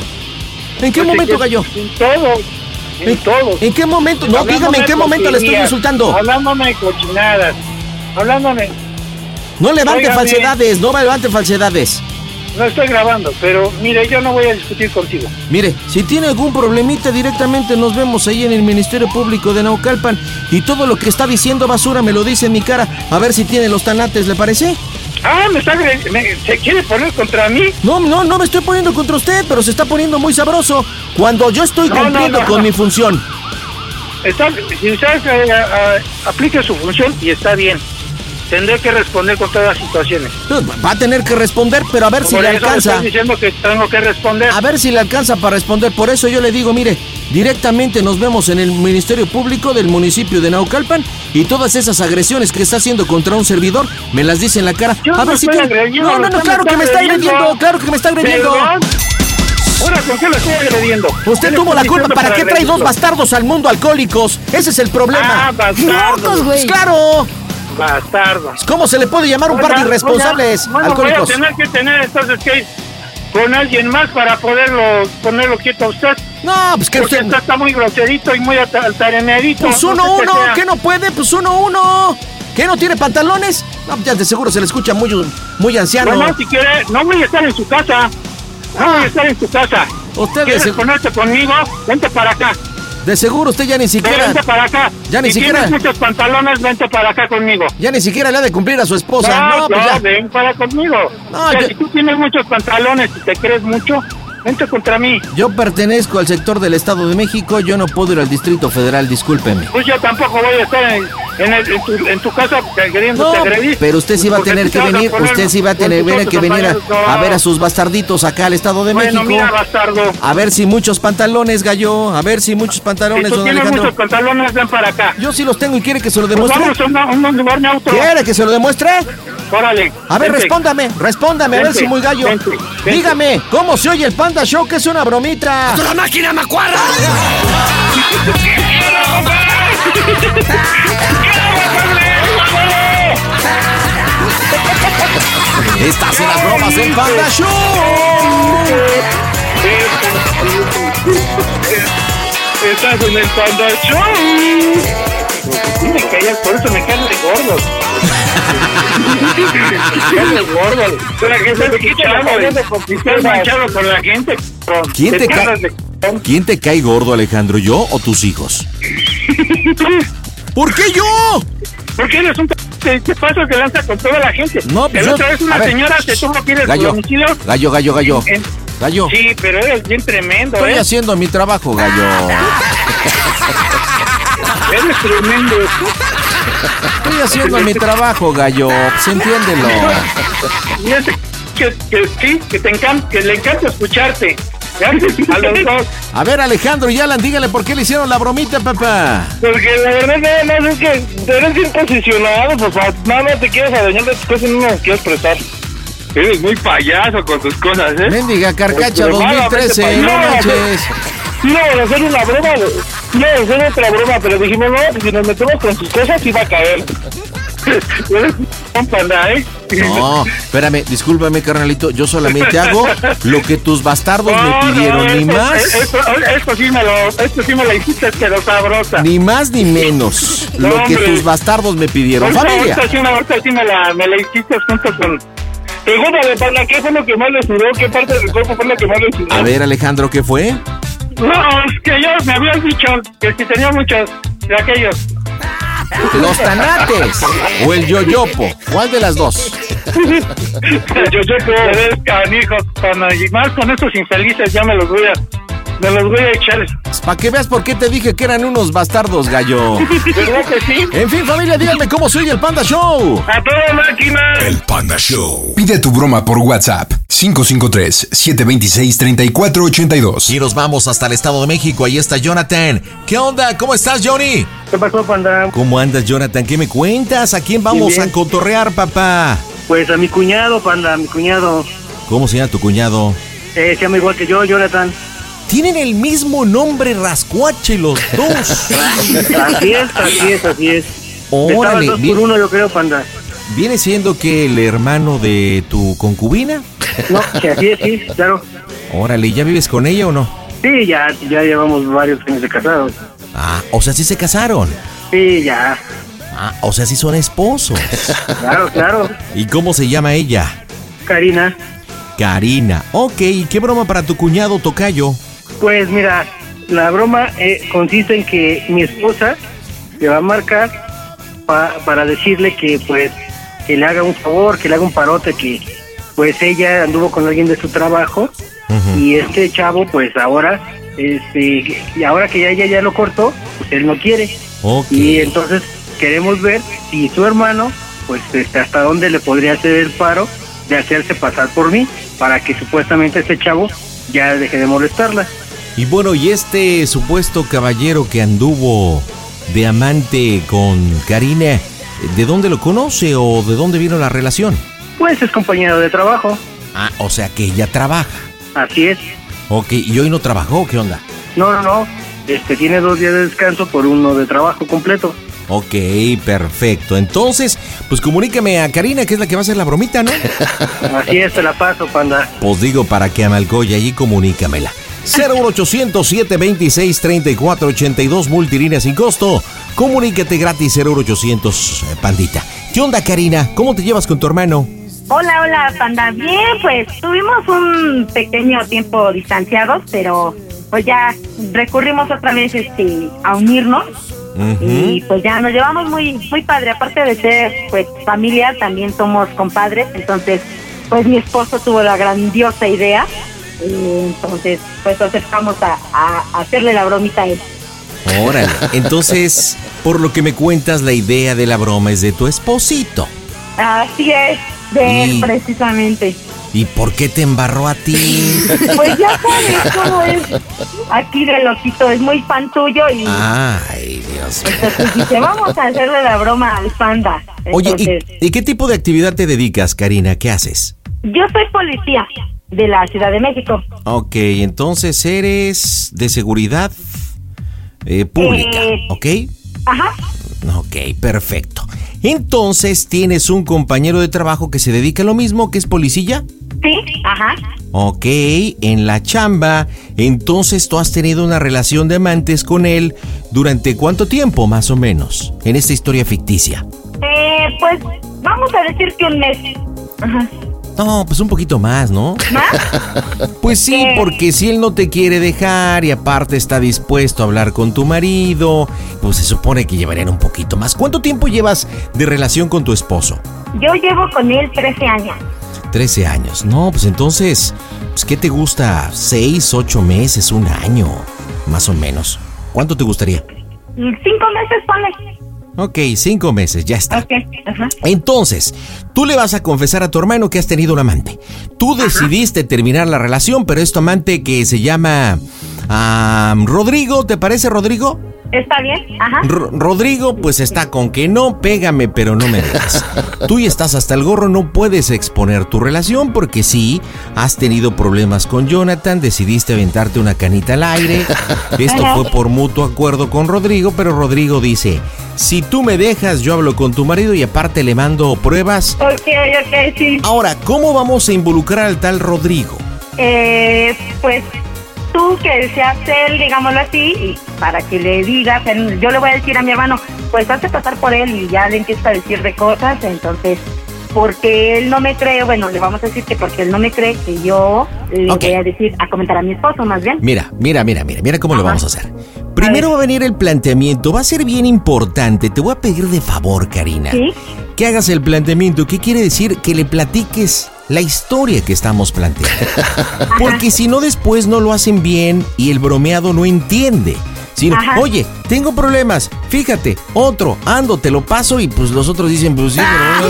¿En qué Pues, momento, en- gallo? En todo. En todo. ¿En qué momento? No, dígame, ¿en qué momento le estoy insultando? Hablándome de cochinadas. Hablándome. No levante falsedades, no levante falsedades. No estoy grabando, pero mire, yo no voy a discutir contigo. Mire, si tiene algún problemita directamente nos vemos ahí en el Ministerio Público de Naucalpan y todo lo que está diciendo basura me lo dice en mi cara, a ver si tiene los tanates, ¿le parece? Ah, me está me- ¿Se quiere poner contra mí? No, no, no me estoy poniendo contra usted, pero se está poniendo muy sabroso cuando yo estoy No, cumpliendo no, con mi función. Está, si usted eh, aplique su función y está bien. Tendré que responder con todas las situaciones. Va a tener que responder, pero a ver si le alcanza. Estoy diciendo que tengo que responder. A ver si le alcanza para responder. Por eso yo le digo, mire, directamente nos vemos en el Ministerio Público del municipio de Naucalpan y todas esas agresiones que está haciendo contra un servidor me las dice en la cara. Yo a no ver si estoy agrediendo, No, no, no, claro que me está agrediendo, claro que me está agrediendo. Ahora, ¿con qué lo estoy agrediendo? Usted ¿Qué le tuvo la culpa. ¿Para qué trae dos bastardos al mundo alcohólicos? Ese es el problema. Ah, bastardos. Locos, güey. Claro. Bastardos. ¿Cómo se le puede llamar un par de irresponsables bueno, alcohólicos? Voy a tener que tener entonces que con alguien más para poderlo ponerlo quieto a usted. No, pues que Porque usted. está, muy groserito y muy alta- altaneadito. Pues no uno, sé qué uno. ¿qué no puede? Pues uno, uno. ¿Qué no tiene pantalones? No, ya de seguro se le escucha muy, muy anciano. Bueno, si quiere, no voy a estar en su casa. No voy a estar en su casa. Usted ¿Quieres se- ponerte conmigo? Vente para acá. De seguro usted ya ni siquiera. Vente para acá. Ya ni si siquiera- tienes muchos pantalones, vente para acá conmigo. Ya ni siquiera le ha de cumplir a su esposa. No, No, pues no, ya. ven para conmigo. No, O sea, yo- Si tú tienes muchos pantalones y te crees mucho, vente contra mí. Yo pertenezco al sector del Estado de México, yo no puedo ir al Distrito Federal, discúlpeme. Pues yo tampoco voy a estar en, en, el- en tu, en tu casa queriendo No, pero usted sí va a tener tú que venir, poner usted sí va a tener que venir a, compañeros, no. a ver a sus bastarditos acá al Estado de Bueno, México. mira, bastardo. A ver si muchos pantalones, gallo. A ver si muchos Si pantalones, tú don tienes Alejandro. muchos pantalones, ven para acá. Yo sí los tengo y quiere que se lo Pues demuestre. vamos a un, un lugar neutro. ¿Quiere que se lo demuestre? Órale. A ver, vente. respóndame, respóndame, a ver Vente, si muy gallo. vente, vente. Dígame, ¿cómo se oye el Panda Show? Que es una bromita. ¡La máquina macuarra! Estás en las bromas del Panda Show. Estás en el Panda Show. Sí, me callas, por eso me caen de gordos. me caen de gordos. Pero que estás escuchando, estás manchado con la gente. cabrón. ¿Quién te, cae? de ¿Quién te cae gordo, Alejandro? ¿Yo o tus hijos? ¿Por qué yo? Porque eres un te, te paso que lanza con toda la gente. No, pues El yo- otra vez una ver. señora te tuvo que ir al Gallo, domicilio. gallo, gallo, gallo. En- Gallo, Sí, pero eres bien tremendo, estoy ¿eh? haciendo mi trabajo, gallo. Eres tremendo. Estoy haciendo mi trabajo, gallo. Pues entiéndelo. Y ese que, que que te encanta, que le encanta escucharte. A los dos. A ver, Alejandro y Alan, dígale por qué le hicieron la bromita, papá. Porque la verdad nada más es que eres bien posicionado, papá. Nada más te quieres adueñar de tus cosas y no nos quieres prestar. Eres muy payaso con tus cosas, ¿eh? Mendiga Carcacha Pero malamente 2013, no manches. Íbamos a hacer una broma, íbamos a hacer otra broma, pero dijimos, no, si nos metemos con sus cosas iba a caer. ¿eh? No, espérame, discúlpame, carnalito. Yo solamente hago lo que tus bastardos No, me no, pidieron, ni esto- más, Esto, esto sí me lo, esto sí me lo hiciste, pero sabrosa. ni más ni menos. No, Lo que hombre. tus bastardos me pidieron. Familia. Ahorita sí, ahorita sí me la, me la hiciste junto con... Pregúntale, Panda, ¿qué fue lo que más le sudó? ¿Qué parte del cuerpo fue lo que más le sudó? A ver, Alejandro, ¿qué fue? No, es que ya me habías dicho que si tenía muchos de aquellos. Los tanates o el yoyopo. ¿Cuál de las dos? Yo sé que eres canijo, pana, y más con estos infelices ya me los voy a, me los voy a echar. Para que veas por qué te dije que eran unos bastardos, gallo. ¿Verdad que sí? En fin, familia, díganme cómo soy el Panda Show. A toda máquina. El Panda Show. Pide tu broma por WhatsApp 553-726-3482. Y nos vamos hasta el Estado de México. Ahí está Jonathan. ¿Qué onda? ¿Cómo estás, Johnny? ¿Qué pasó, panda? ¿Cómo andas, Jonathan? ¿Qué me cuentas? ¿A quién vamos a cotorrear, papá? Pues a mi cuñado, panda, a mi cuñado. ¿Cómo se llama tu cuñado? Eh, se llama igual que yo, Jonathan. Tienen el mismo nombre rascuache los dos. Así es, así es, así es. Órale, dos bien. por uno, yo creo, panda. ¿Viene siendo que el hermano de tu concubina? No, sí, así es, sí, claro. Órale, ¿ya vives con ella o no? Sí, ya, ya llevamos varios años de casados. Ah, o sea, sí se casaron. Sí, ya. Ah, o sea, sí son esposos. Claro, claro. ¿Y cómo se llama ella? Karina, Karina. Ok, ¿y qué broma para tu cuñado Tocayo? Pues mira, la broma eh, consiste en que mi esposa le va a marcar pa- para decirle que pues que le haga un favor, que le haga un parote, que pues ella anduvo con alguien de su trabajo y este chavo pues ahora este y ahora que ya ella ya lo cortó, pues él no quiere. Y entonces queremos ver si su hermano, pues este, hasta dónde le podría hacer el paro de hacerse pasar por mí, para que supuestamente este chavo ya deje de molestarla. Y bueno, ¿y este supuesto caballero que anduvo de amante con Karina, ¿de dónde lo conoce o de dónde vino la relación? Pues es compañero de trabajo, Ah, o sea que ella trabaja. así es. Ok, ¿y hoy no trabajó? ¿Qué onda? No, no, no, este tiene dos días de descanso por uno de trabajo completo. Ok, perfecto. Entonces, pues comunícame a Karina, que es la que va a hacer la bromita, ¿no? Así es, te la paso, panda. Pues digo, para que Amalcoya allí comunícamela. 01800 726 3482 multilínea sin costo. Comunícate gratis 0800 eh, Pandita. ¿Qué onda, Karina? ¿Cómo te llevas con tu hermano? Hola, hola, panda. Bien, pues tuvimos un pequeño tiempo distanciados, pero pues ya recurrimos otra vez este, a unirnos y pues ya nos llevamos muy muy padre. Aparte de ser pues familia, también somos compadres. Entonces, pues mi esposo tuvo la grandiosa idea entonces, pues aceptamos a, a hacerle la bromita a él. Órale. Entonces, por lo que me cuentas, la idea de la broma es de tu esposito. Así es, de él precisamente. ¿Y por qué te embarró a ti? Pues ya sabes cómo es aquí de loquito, es muy fan tuyo y Ay, Dios mío. entonces dice, vamos a hacerle la broma al panda. Oye, Entonces, ¿y, y qué tipo de actividad te dedicas, Karina? ¿Qué haces? yo soy policía de la Ciudad de México. Ok, entonces eres de seguridad eh, pública, Eh, ¿ok? Ajá. Ok, perfecto. Entonces, ¿tienes un compañero de trabajo que se dedica a lo mismo, que es policía? Sí, ajá. Ok, en la chamba, entonces tú has tenido una relación de amantes con él durante cuánto tiempo, más o menos, en esta historia ficticia. Eh, pues vamos a decir que un mes. Ajá. No, pues un poquito más, ¿no? Pues sí, porque si él no te quiere dejar y aparte está dispuesto a hablar con tu marido, pues se supone que llevarían un poquito más. ¿Cuánto tiempo llevas de relación con tu esposo? Yo llevo con él 13 años. 13 años. No, pues entonces, pues, ¿qué te gusta? ¿Seis, ocho meses, un año? Más o menos. ¿Cuánto te gustaría? Cinco meses, ponle. Ok, cinco meses, ya está. Ok, ajá. Entonces, tú le vas a confesar a tu hermano que has tenido un amante. Tú decidiste terminar la relación, pero es tu amante que se llama Rodrigo, ¿te parece Rodrigo? ¿Está bien? Ajá. Ro- Rodrigo, pues está con que no, pégame, pero no me dejes. Tú ya estás hasta el gorro, no puedes exponer tu relación porque sí, has tenido problemas con Jonathan, decidiste aventarte una canita al aire. Esto Ajá. fue por mutuo acuerdo con Rodrigo, pero Rodrigo dice, si tú me dejas, yo hablo con tu marido y aparte le mando pruebas. Ok, ok, sí. Ahora, ¿cómo vamos a involucrar al tal Rodrigo? Eh, pues tú que seas él, digámoslo así, y para que le digas, yo le voy a decir a mi hermano, pues hazte pasar por él y ya le empieza a decir de cosas, entonces, porque él no me cree, bueno, le vamos a decir que porque él no me cree, que yo le voy a decir, a comentar a mi esposo más bien. Mira, mira, mira, mira, mira cómo lo vamos a hacer. Primero va a venir el planteamiento, va a ser bien importante. Te voy a pedir de favor, Karina, ¿Sí? que hagas el planteamiento. ¿Qué quiere decir? Que le platiques la historia que estamos planteando. Porque si no, después no lo hacen bien y el bromeado no entiende. Sino, Ajá. oye, tengo problemas, fíjate, otro, ando, te lo paso y pues los otros dicen, pues sí, pero...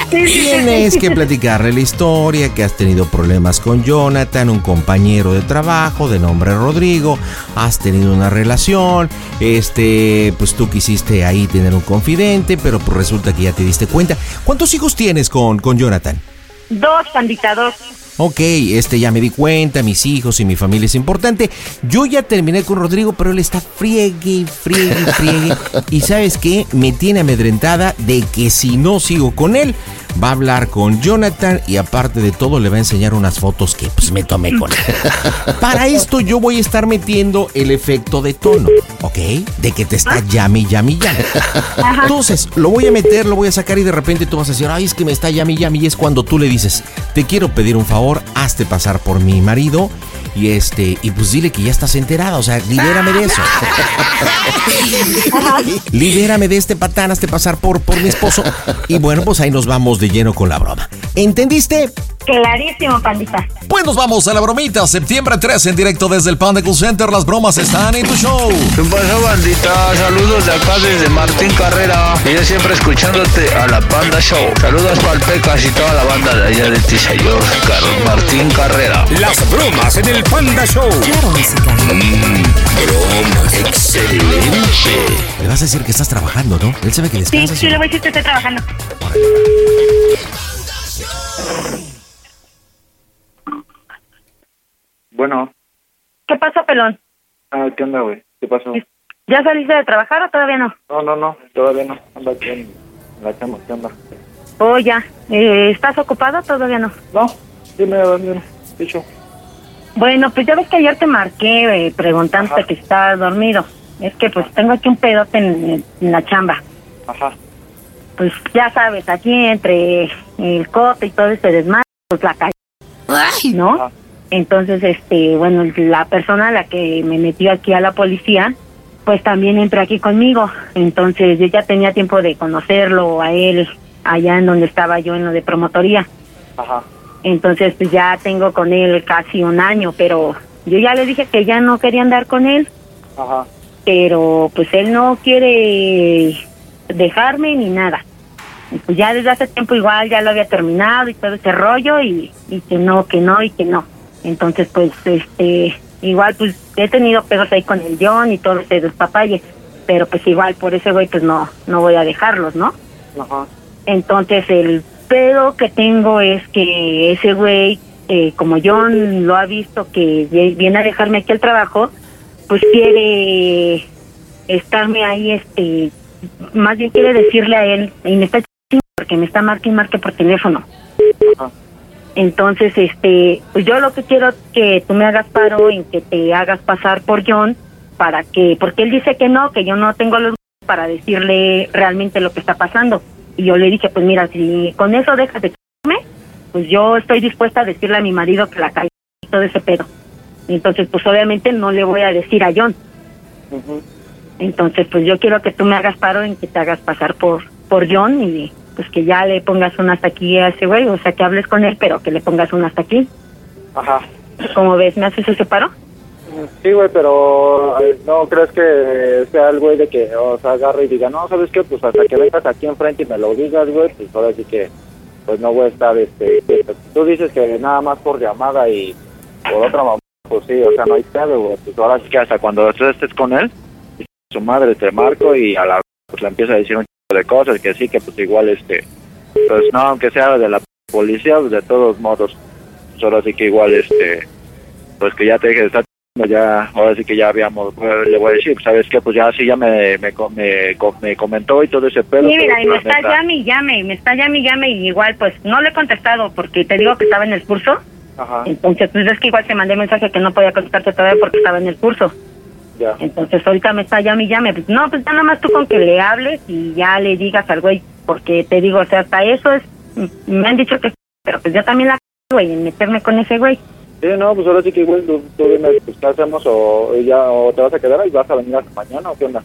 Tienes que platicarle la historia, que has tenido problemas con Jonathan, un compañero de trabajo de nombre Rodrigo, has tenido una relación, este, pues tú quisiste ahí tener un confidente, pero pues resulta que ya te diste cuenta. ¿Cuántos hijos tienes con, con Jonathan? Dos, pandita, dos. Ok, este ya me di cuenta, mis hijos y mi familia es importante. Yo ya terminé con Rodrigo, pero él está friegue, friegue, friegue. Y sabes qué, me tiene amedrentada de que si no sigo con él, va a hablar con Jonathan y aparte de todo le va a enseñar unas fotos que pues me tomé con él. Para esto yo voy a estar metiendo el efecto de tono, ¿ok? De que te está llame, llame, llame. Entonces, lo voy a meter, lo voy a sacar y de repente tú vas a decir, ay, es que me está llame, llame. Y es cuando tú le dices, te quiero pedir un favor, hazte pasar por mi marido y este, y pues dile que ya estás enterada, o sea, libérame de eso. libérame de este patán, hazte pasar por, por mi esposo. Y bueno, pues ahí nos vamos de lleno con la broma. ¿Entendiste? Clarísimo, pandita. Pues nos vamos a la bromita. Septiembre 3 en directo desde el Panda Cool Center. Las bromas están en tu show. ¿Qué pasó, bandita? Saludos de acá desde Martín Carrera. Y yo siempre escuchándote a la Panda Show. Saludos Palpecas y toda la banda de allá de Tisayor, Martín Carrera. Las bromas en el Panda Show. Claro, música. bromas. Excelente. Le vas a decir que estás trabajando, ¿no? Él sabe que Sí, descansas. sí, le voy a decir que estoy trabajando. Bueno, ¿Qué pasó, pelón? ah, ¿qué onda, güey? ¿Qué pasó? ¿Ya saliste de trabajar o todavía no? No, no, no, todavía no. Ando aquí en la cama, ¿qué onda? Oh, ya. Eh, ¿Estás ocupado o todavía no? No, dime de hecho. Bueno, pues ya ves que ayer te marqué eh, preguntándote que estás dormido. Es que pues tengo aquí un pedote en, en la chamba. Ajá. Pues ya sabes, aquí entre el cote y todo este desmadre, pues la calle. ¿No? Entonces, este, bueno, la persona a la que me metió aquí a la policía, pues también entró aquí conmigo. Entonces yo ya tenía tiempo de conocerlo a él allá en donde estaba yo en lo de promotoría. Ajá. Entonces, pues ya tengo con él casi un año, pero yo ya le dije que ya no quería andar con él, Ajá. pero pues él no quiere dejarme ni nada. Y pues ya desde hace tiempo igual ya lo había terminado y todo ese rollo y, y que no, que no y que no. Entonces, pues, este, igual pues he tenido pedos ahí con el John y todo ese despapalle, pero pues igual por ese güey pues no, no voy a dejarlos, ¿no? Ajá. Entonces el pedo que tengo es que ese güey, eh, como John lo ha visto que vi- viene a dejarme aquí el trabajo, pues quiere estarme ahí, este, más bien quiere decirle a él, y me está chingando porque me está marque y marque por teléfono. Entonces, este, pues yo lo que quiero es que tú me hagas paro en que te hagas pasar por John para que, porque él dice que no, que yo no tengo los para decirle realmente lo que está pasando. Y yo le dije, pues mira, si con eso dejas de chingarme, pues yo estoy dispuesta a decirle a mi marido que la calle y todo ese pedo. Entonces, pues obviamente no le voy a decir a John. Entonces, pues yo quiero que tú me hagas paro en que te hagas pasar por por John y pues que ya le pongas un hasta aquí a ese güey, o sea, que hables con él, pero que le pongas un hasta aquí. Ajá. Como ves, ¿me haces ese paro? Sí, güey, pero eh, no crees que sea el güey de que, o sea, agarre y diga, no, ¿sabes qué? Pues hasta que vengas aquí enfrente y me lo digas, güey, pues ahora sí que, pues no voy a estar, este, tú dices que nada más por llamada y por otra mamá, pues sí, o sea, no hay pedo, güey, pues ahora sí que hasta cuando tú estés con él, su madre te marco y a la, pues le empieza a decir un de cosas, que sí, que pues igual, este, pues no, aunque sea de la policía, pues de todos modos, pues ahora sí que igual, este, pues que ya te deje de estar ya ahora sí que ya habíamos pues, le voy a decir sabes qué pues ya sí ya me me, me, me comentó y todo ese pedo Sí, mira, y me está llame y llame, me está llame y llame y igual pues no le he contestado porque te digo que estaba en el curso. Ajá, Entonces, pues es que igual te mandé mensaje que no podía contestarte todavía porque estaba en el curso. Ya. Entonces, ahorita me está llame y llame. Pues no, pues ya nada más tú con que le hables y ya le digas al güey, porque te digo, o sea, hasta eso es, me han dicho que, pero pues yo también la güey, en meterme con ese güey. Sí, no, pues ahora sí que igual tú, tú dime pues, qué hacemos o ya o te vas a quedar y vas a venir hasta mañana o qué onda.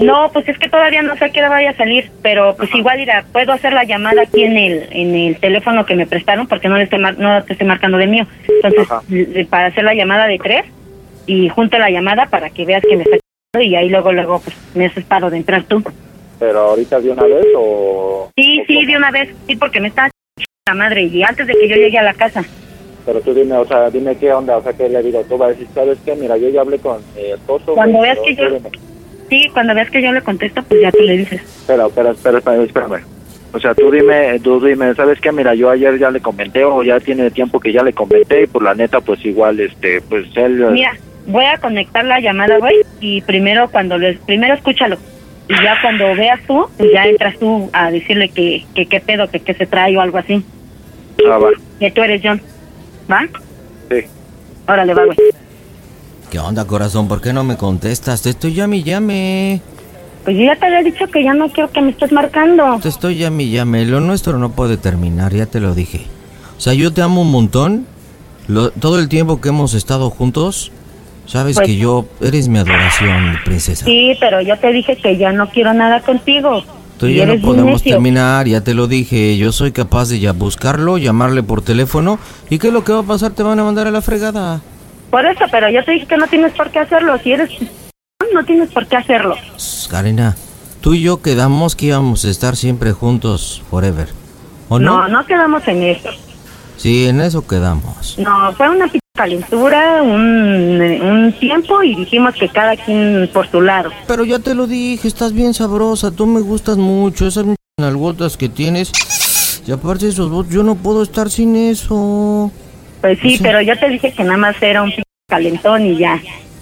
No, pues es que todavía no sé a qué hora vaya a salir, pero pues igual irá, puedo hacer la llamada aquí en el en el teléfono que me prestaron porque no le estoy mar- no te estoy marcando de mío. Entonces, para hacer la llamada de tres y junto la llamada para que veas que me está y ahí luego luego pues me haces paro de entrar tú. Pero ahorita de una vez o Sí, sí, de una vez, sí, porque me está la madre y antes de que yo llegue a la casa. pero tú dime, o sea, dime qué onda, o sea, qué le digo, tú vas a decir, ¿sabes qué? Mira, yo ya hablé con mi esposo. Cuando veas pero que yo- dime. Sí, cuando veas que yo le contesto, pues ya tú le dices. Espera, espera, espera, espera, espérame. O sea, tú dime, tú dime, ¿sabes qué? Mira, yo ayer ya le comenté o ya tiene tiempo que ya le comenté y por la neta, pues igual, este, pues él... Mira, voy a conectar la llamada, güey, y primero cuando les, primero escúchalo. Y ya cuando veas tú, pues ya entras tú a decirle que, que qué pedo, que qué se trae o algo así. Ah, va, Que tú eres John. ¿Va? sí. Órale, va, güey. ¿Qué onda, corazón? ¿Por qué no me contestas? Te estoy llame y llame. Pues yo ya te había dicho que ya no quiero que me estés marcando. Te estoy llame y llame. Lo nuestro no puede terminar, ya te lo dije. O sea, yo te amo un montón. Lo- todo el tiempo que hemos estado juntos, sabes Pues- que yo eres mi adoración, princesa. Sí, pero yo te dije que ya no quiero nada contigo. Tú y yo no podemos terminar, ya te lo dije. Yo soy capaz de ya buscarlo, llamarle por teléfono. ¿Y qué es lo que va a pasar? Te van a mandar a la fregada. Por eso, pero yo te dije que no tienes por qué hacerlo. Si eres no tienes por qué hacerlo. Karina, tú y yo quedamos que íbamos a estar siempre juntos forever. ¿O no? no, no quedamos en eso. Sí, en eso quedamos. No, fue una calentura, un, eh, un tiempo y dijimos que cada quien por su lado. Pero ya te lo dije, estás bien sabrosa, tú me gustas mucho, esas nalgotas que tienes. Y aparte de esos bots, yo no puedo estar sin eso. Pues sí, pero yo te dije que nada más era un p- calentón y ya.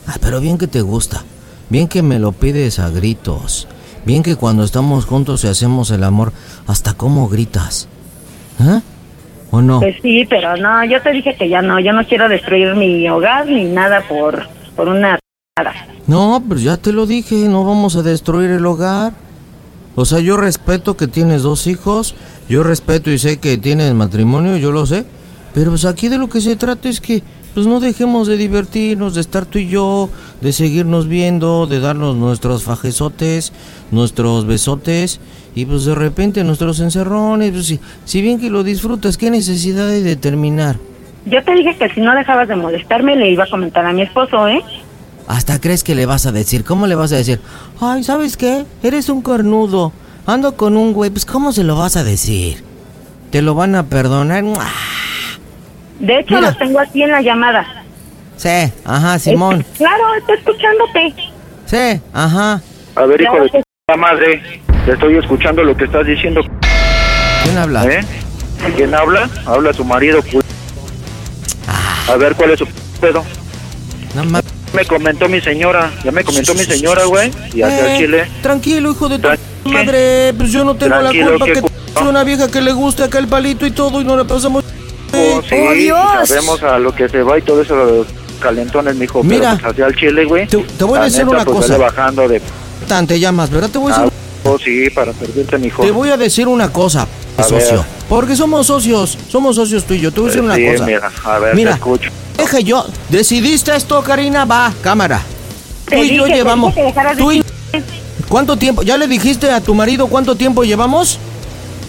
Ah, pero bien que te gusta. Bien que me lo pides a gritos. Bien que cuando estamos juntos y hacemos el amor, hasta cómo gritas. ¿Ah? ¿O no? Pues sí, pero no, yo te dije que ya no, yo no quiero destruir mi hogar ni nada por, por una nada. No, pero ya te lo dije, no vamos a destruir el hogar. O sea, yo respeto que tienes dos hijos, yo respeto y sé que tienes matrimonio, yo lo sé. Pero pues aquí de lo que se trata es que pues no dejemos de divertirnos, de estar tú y yo, de seguirnos viendo, de darnos nuestros fajezotes, nuestros besotes y pues de repente nuestros encerrones. Pues, si, si bien que lo disfrutas, ¿qué necesidad hay de terminar? Yo te dije que si no dejabas de molestarme le iba a comentar a mi esposo, ¿eh? Hasta crees que le vas a decir, ¿cómo le vas a decir? Ay, ¿sabes qué? Eres un cornudo. Ando con un güey, pues ¿cómo se lo vas a decir? ¿Te lo van a perdonar? ¡Mua! De hecho, Mira. lo tengo aquí en la llamada. Sí, ajá, Simón. Es- claro, estoy escuchándote. Sí, ajá. A ver, hijo de que- tu madre, te estoy escuchando lo que estás diciendo. ¿Quién habla? ¿Eh? ¿Quién habla? Habla tu marido. cu- A ver, ¿cuál es su pedo? No ma- Me comentó mi señora, ya me comentó mi señora, güey, y Eh, chile. Tranquilo, hijo de tu madre. Pues yo no tengo Tranquilo, la culpa ¿qué que soy una vieja que le gusta acá el palito y todo y no le pasamos. Oh, sí, ¡Oh, Dios! sabemos a lo que se va y todo eso, los calentones, mijo. Mira. pero pues hacia el chile, güey. Te, te voy a decir neta, una pues, cosa. bajando de... Tan te llamas, ¿verdad? Te voy a decir, Ah, oh, sí, para servirte, mijo. te voy a decir una cosa, A socio. ver. Porque somos socios, somos socios tú y yo. Te voy a decir una sí, cosa. mira, a ver, Mira. te escucho. Deja yo. ¿Decidiste esto, Karina? Va, cámara. Te Tú y yo dije, llevamos. tú y- ¿Cuánto tiempo? ¿Ya le dijiste a tu marido cuánto tiempo llevamos?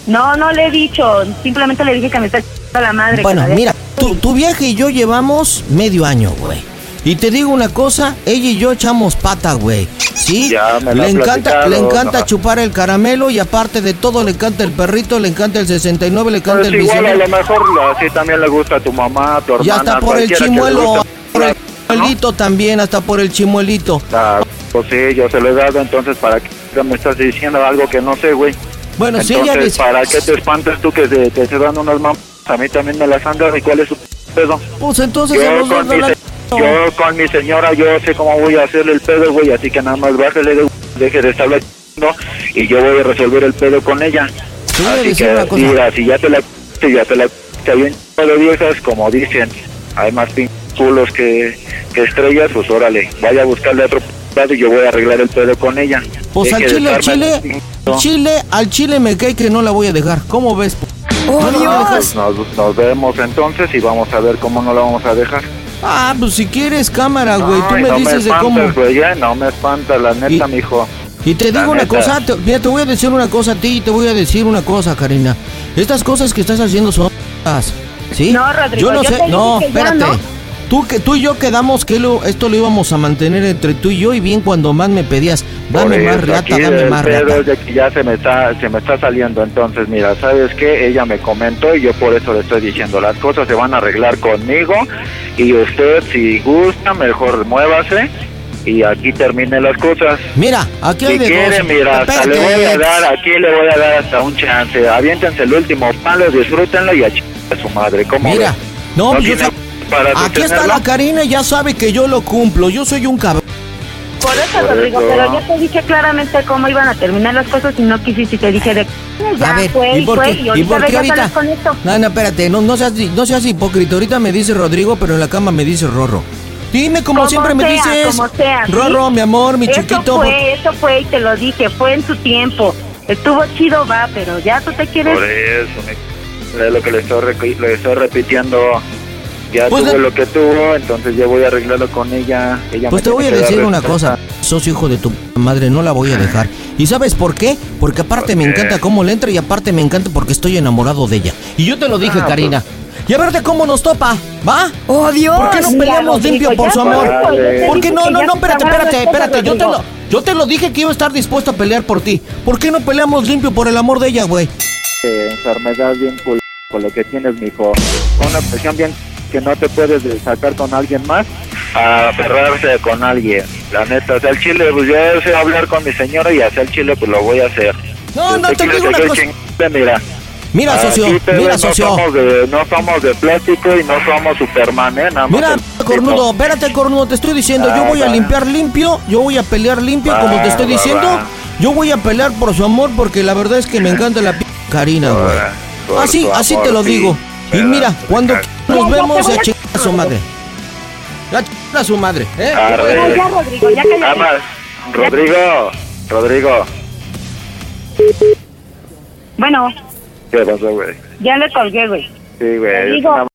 No, no le he dicho. Simplemente le dije que me está la madre. Bueno, que la mira, tu, tu vieja y yo llevamos medio año, güey. Y te digo una cosa, ella y yo echamos pata, güey. ¿Sí? Ya le encanta, le encanta chupar el caramelo y aparte de todo le encanta el perrito, le encanta el 69, le encanta Pues el igual a bisabuelo. lo mejor así también le gusta a tu mamá, a tu Y hermana, hasta por el chimuelo, por el chimuelito también, hasta por el chimuelito. Ah, pues sí, yo se lo he dado, entonces ¿para qué me estás diciendo algo que no sé, güey? Bueno, si entonces, ella dice- ¿para qué te espantas tú que te, te, te dan unas mamás? A mí también me las han dado, ¿y cuál es su pedo? Pues entonces a Yo con, mi la- yo con mi señora, yo sé cómo voy a hacerle el pedo, güey, así que nada más bájale, de- deje de ch***ando y yo voy a resolver el pedo con ella. A Así que, mira, si ya te la si ya te la te bien de viejas, como dicen, hay más culos que, que estrellas, pues órale, vaya a buscarle otro lado y yo voy a arreglar el pedo con ella. Pues al Deje chile, al chile, al chile me cae que no la voy a dejar. ¿Cómo ves? No, No pues nos, nos vemos entonces y vamos a ver cómo no la vamos a dejar. Ah, pues si quieres cámara, güey. Tú me no dices de espantas, cómo. güey, eh, no me espanta, la neta, mijo. Y te La digo una cosa, te, mira, te voy a decir una cosa a ti y te voy a decir una cosa, Karina. Estas cosas que estás haciendo son... ¿Sí? No, Rodrigo, Yo no yo sé, te dije no, que ya espérate. no. Tú, que, tú y yo quedamos que lo- esto lo íbamos a mantener entre tú y yo y bien cuando más me pedías, dame Por más eso, reata, dame más reata. de que ya se me está se me está saliendo entonces mira sabes qué ella me comentó y yo por eso le estoy diciendo las cosas se van a arreglar conmigo y usted si gusta mejor muévase y aquí termine las cosas Mira, aquí hay si de quiere dos. mira hasta le voy a dar aquí le voy a dar hasta un chance aviéntense el último palo disfrútenlo y a, ch- a su madre ¿cómo Mira, ves? no, pues yo tiene para Aquí está la Karina y ya sabe que yo lo cumplo. Yo soy un cabrón. Por eso, Por Rodrigo, eso. pero yo te dije claramente cómo iban a terminar las cosas y no quisiste y te dije de ya A ver, fue ¿y y por fue qué? y ¿Y ahorita por qué ahorita? con esto. No, no, espérate, no, no, seas, no seas hipócrita. Ahorita me dice Rodrigo, pero en la cama me dice Rorro. Dime como Como siempre me dices. como sea, ¿sí? Rorro, mi amor, mi eso chiquito. fue, eso fue y te lo dije, fue en su tiempo. Estuvo chido, va, pero ya tú te quieres... Por eso, me- es lo que le estoy, le estoy repitiendo. Ya Pues tuvo lo que tuvo, entonces yo voy a arreglarlo con ella. ella Pues te voy a decir una cosa, socio hijo de tu madre, no la voy a dejar. ¿Y sabes por qué? Porque aparte me encanta cómo le entra y aparte me encanta porque estoy enamorado de ella. Y yo te lo dije, Ah, Karina. Y a ver de cómo nos topa, ¿va? ¡Oh, Dios! ¿Por qué no peleamos limpio por ya su amor? ¿Por qué no, no, ya no, espérate, espérate, espérate. Yo te, lo, yo te lo dije que iba a estar dispuesto a pelear por ti. ¿Por qué no peleamos limpio por el amor de ella, güey? Eh, enfermedad bien cool con lo que tienes, mijo. Una presión bien que no te puedes de- sacar con alguien más a aferrarse con alguien. La neta, o sea, el chile, pues yo sé hablar con mi señora y hacer el chile, pues lo voy a hacer. No, no, te digo una cosa. Mira, Mira, socio, mira, socio. No somos, de, no somos de plástico y no somos Superman, ¿eh? Nada Mira, cornudo, espérate, cornudo, te estoy diciendo, yo Ah, voy a va. limpiar limpio, yo voy a pelear limpio, como te estoy Va, va, diciendo. va. Yo voy a pelear por su amor porque la verdad es que me encanta la p Karina, güey. Así, así amor, te lo digo. Y mira, cuando Ya, nos ya vemos, a a- chingar a su madre. A chingar a su madre, ¿eh? Arre. Ya, ya, Rodrigo, ya cállate. Amas, Rodrigo, Rodrigo. Bueno, ¿Qué pasó, güey? ya le colgué, güey. Sí, güey, es una... m-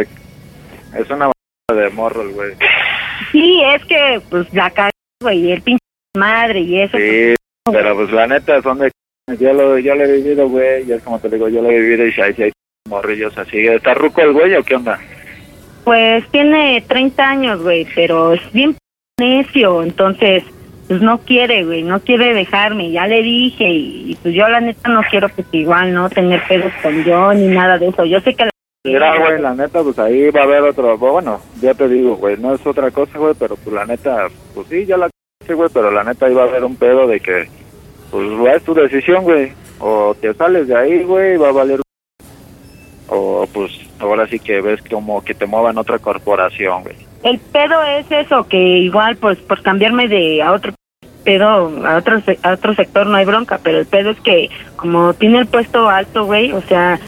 de- Es una... de morro, güey. Sí, es que, pues, la cagué, güey, el pinche madre y eso. Sí, pero pues la neta son de... Yo lo, yo lo he vivido, güey, y es como te digo, yo lo he vivido y si hay morrillos así. ¿Está ruco el güey o qué onda? Pues tiene 30 años, güey, pero es bien necio, entonces, pues no quiere, güey, no quiere dejarme, ya le dije, y, y, pues yo la neta no quiero pues igual, no tener pedos con yo ni nada de eso. Yo sé que la... Mira, güey, la neta, pues ahí va a haber otro, bueno, ya te digo, güey, no es otra cosa, güey, pero pues la neta, pues sí, ya la c- güey, pero la neta ahí va a haber un pedo de que, pues güey, es tu decisión, güey, o te sales de ahí, güey, va a valer, o pues ahora sí que ves como que te muevan otra corporación, güey. El pedo es eso, que igual, pues, por cambiarme de a otro pedo, a otro, a otro sector no hay bronca, pero el pedo es que como tiene el puesto alto, güey, o sea,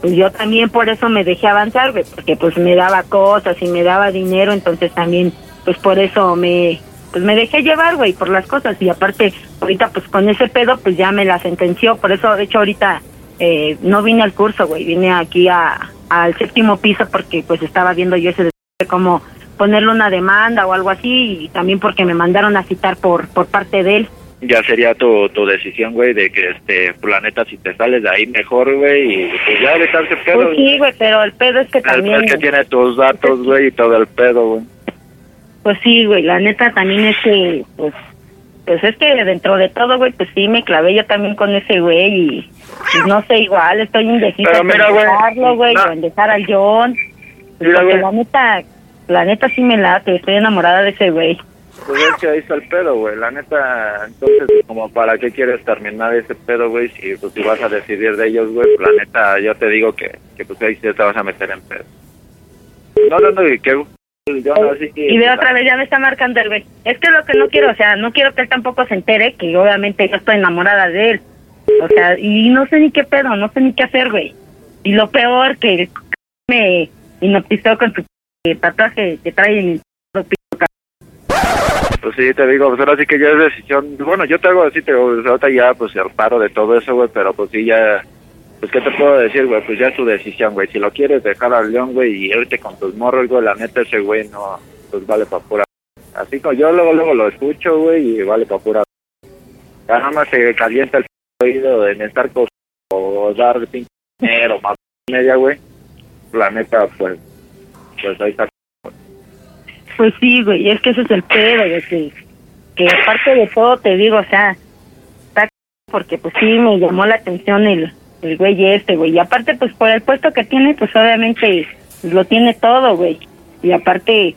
pues yo también por eso me dejé avanzar, güey, porque pues me daba cosas y me daba dinero, entonces también, pues por eso me, pues me dejé llevar, güey, por las cosas y aparte, ahorita pues con ese pedo, pues ya me la sentenció, por eso, de hecho, ahorita eh, no vine al curso, güey, vine aquí a, al séptimo piso porque pues estaba viendo yo ese de cómo ponerle una demanda o algo así y también porque me mandaron a citar por, por parte de él. Ya sería tu, tu decisión, güey, de que, este, pues la neta, si te sales de ahí mejor, güey, y pues ya evitarse pedo. Pues sí, güey, pero el pedo es que El también... es que tiene tus datos, güey, y todo el pedo, güey. Pues sí, güey, la neta también es que, pues, pues es que dentro de todo, güey, pues sí, me clavé yo también con ese güey y, no sé, igual, estoy indecisa en dejarlo, güey, no. o en dejar al John. Mira, porque güey. la neta, la neta sí me late, estoy enamorada de ese güey. Pues es que ahí está el pedo, güey. La neta, entonces, como para qué quieres terminar ese pedo, güey, si pues si vas a decidir de ellos, güey, pues la neta, yo te digo que, que pues ahí sí te vas a meter en pedo. No, no, no, y que yo no, así que... Y de otra vez ya me está marcando el güey. Es que lo que no quiero, o sea, no quiero que él tampoco se entere que obviamente yo estoy enamorada de él. O sea, y no sé ni qué pedo, no sé ni qué hacer, güey. Y lo peor que me hipnotizó con su eh, tatuaje que trae en el Pues sí, te digo, pues ahora sí que ya es decisión. Bueno, yo te hago así, te digo, pues ahorita ya, pues el paro de todo eso, güey, pero pues sí, ya. Pues, ¿qué te puedo decir, güey? Pues ya es tu decisión, güey. Si lo quieres dejar al león, güey, y irte con tus morros, güey, la neta, ese güey no, pues vale pa' pura. Así como yo luego, luego lo escucho, güey, y vale pa' pura. Ya nada más se calienta el oído en estar con o dar pinche dinero, media, güey. La neta, pues, pues ahí está. Pues sí, güey, es que ese es el pedo, de que, que aparte de todo te digo, o sea, está porque pues sí me llamó la atención el, el güey este, güey, y aparte pues por el puesto que tiene, pues obviamente lo tiene todo, güey, y aparte,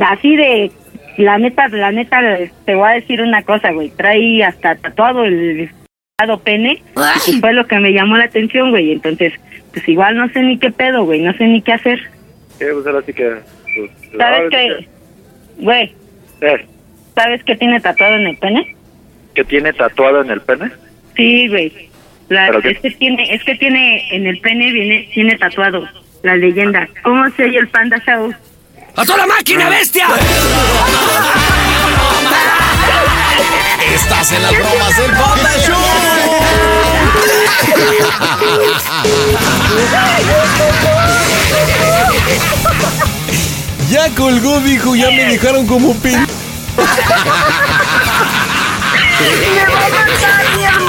así de, la neta, la neta, te voy a decir una cosa, güey, trae hasta tatuado el lado pene, y fue lo que me llamó la atención, güey, entonces, pues igual no sé ni qué pedo, güey, no sé ni qué hacer. Sí, pues ahora sí que. Pues, ¿Sabes qué? Güey, que- eh, ¿sabes qué tiene tatuado en el pene? ¿Que tiene tatuado en el pene? Sí, güey. La- es que tiene, es que tiene en el pene viene, tiene tatuado la leyenda. ¿Cómo se oye el Panda Show? ¡A toda máquina, bestia! Estás en las bromas del Panda Ya colgó, dijo, ya me dejaron como pin. ¡Me va a matar mi hermano!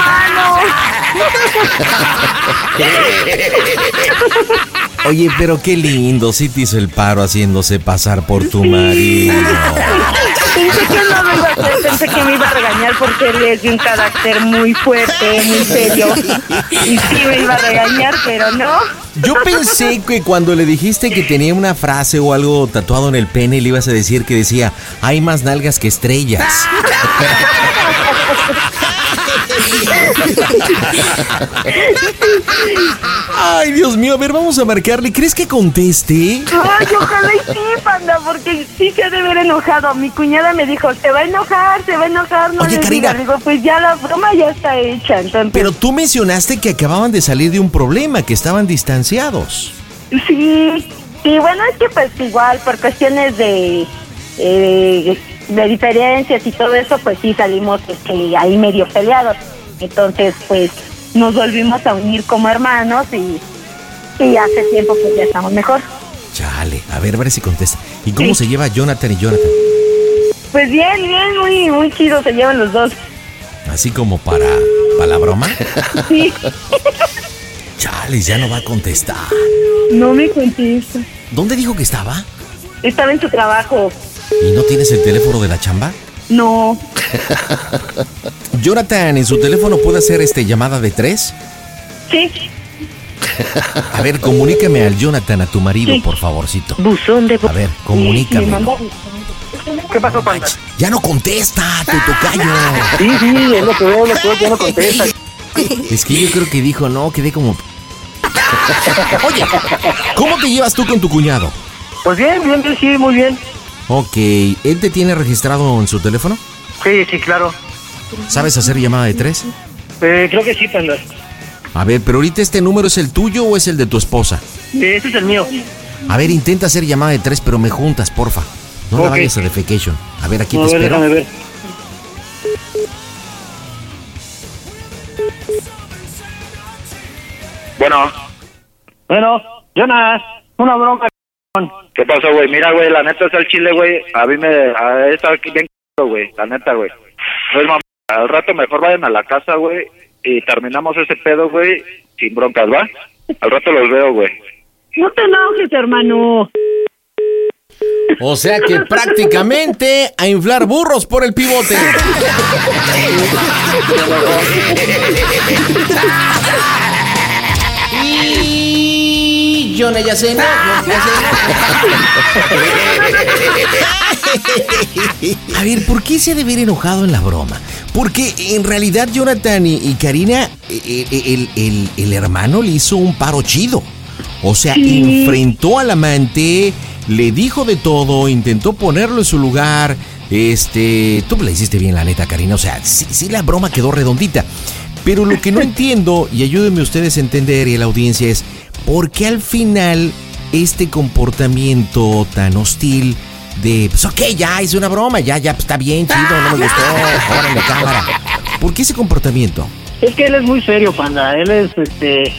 Oye, pero qué lindo, sí te hizo el paro haciéndose pasar por tu marido. Pensé que no lo iba a hacer, pensé que me iba a regañar porque él es de un carácter muy fuerte, muy serio. Y sí me iba a regañar, pero no. Yo pensé que cuando le dijiste que tenía una frase o algo tatuado en el pene, le ibas a decir que decía, hay más nalgas que estrellas. Ay, Dios mío, a ver, vamos a marcarle. ¿Crees que conteste? Ay, ojalá y sí, panda, porque sí se ha de ver enojado. Mi cuñada me dijo, se va a enojar, se va a enojar. No Oye, le Karina. digas". Digo, pues ya la broma ya está hecha, entonces. Pero tú mencionaste que acababan de salir de un problema, que estaban distanciados. Sí, sí, bueno, es que pues igual por cuestiones de, eh, de diferencias y todo eso, pues sí salimos este, ahí medio peleados. Entonces, pues nos volvimos a unir como hermanos y, y hace tiempo pues ya estamos mejor. Chale, a ver, a ver si contesta. ¿Y cómo Sí. se lleva Jonathan y Jonathan? Pues bien, bien, muy, muy chido se llevan los dos. Así como para, para la broma. Sí. Chale, ya no va a contestar. No me contesta. ¿Dónde dijo que estaba? Estaba en su trabajo. ¿Y no tienes el teléfono de la chamba? No. Jonathan, ¿en su teléfono puede hacer este llamada de tres? Sí. A ver, comunícame al Jonathan, a tu marido, Sí. por favorcito. Buzón de A ver, comunícame. ¿Qué pasó, panda? Ya no contesta, tu tocayo. Sí, sí, es lo que veo, lo que veo, ya no contesta. Es que yo creo que dijo, no, quedé como... Oye, ¿cómo te llevas tú con tu cuñado? Pues bien, bien, bien, sí, muy bien. Ok, ¿él te tiene registrado en su teléfono? Sí, sí, claro. ¿Sabes hacer llamada de tres? Eh, creo que sí, panda. A ver, pero ahorita este número es el tuyo o es el de tu esposa? Eh, Ese es el mío. A ver, intenta hacer llamada de tres, pero me juntas, porfa. No la Ok. vayas a defecation. A ver, aquí A te ver, espero. déjame ver. Bueno. Bueno, Jonas, una broma. ¿Qué pasó, güey? Mira, güey, la neta es el chile, güey. A mí me... A está aquí bien güey. La neta, güey. No es mam- Al rato mejor vayan a la casa, güey. Y terminamos ese pedo, güey. Sin broncas, ¿va? Al rato los veo, güey. No te enojes, hermano. O sea que prácticamente a inflar burros por el pivote. Ya se enojó. A ver, ¿por qué se ha de ver enojado en la broma? Porque en realidad Jonathan y, y Karina, eh, eh, el, el- el hermano le hizo un paro chido. O sea, Sí. enfrentó al amante, le dijo de todo, intentó ponerlo en su lugar. Este, tú le hiciste bien la neta, Karina. O sea, sí, sí la broma quedó redondita. Pero lo que no entiendo, y ayúdenme ustedes a entender y a la audiencia, es por qué al final este comportamiento tan hostil de, pues ok, ya hice una broma, ya, ya, pues, está bien, chido, no me gustó, órale, cámara. ¿Por qué ese comportamiento? Es que él es muy serio, panda. Él es, este,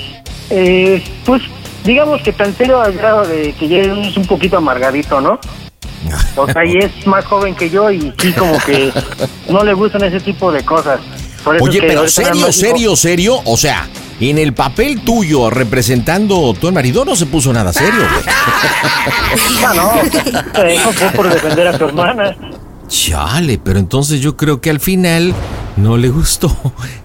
eh, pues, digamos que tan serio al grado de que ya es un poquito amargadito, ¿no? O sea, y es más joven que yo y sí como que no le gustan ese tipo de cosas. Por eso Oye, es que pero serio, serio, serio, o sea, en el papel tuyo representando tu marido no se puso nada serio, güey. Ah, no, eso fue por defender a su hermana. Chale, pero entonces yo creo que al final no le gustó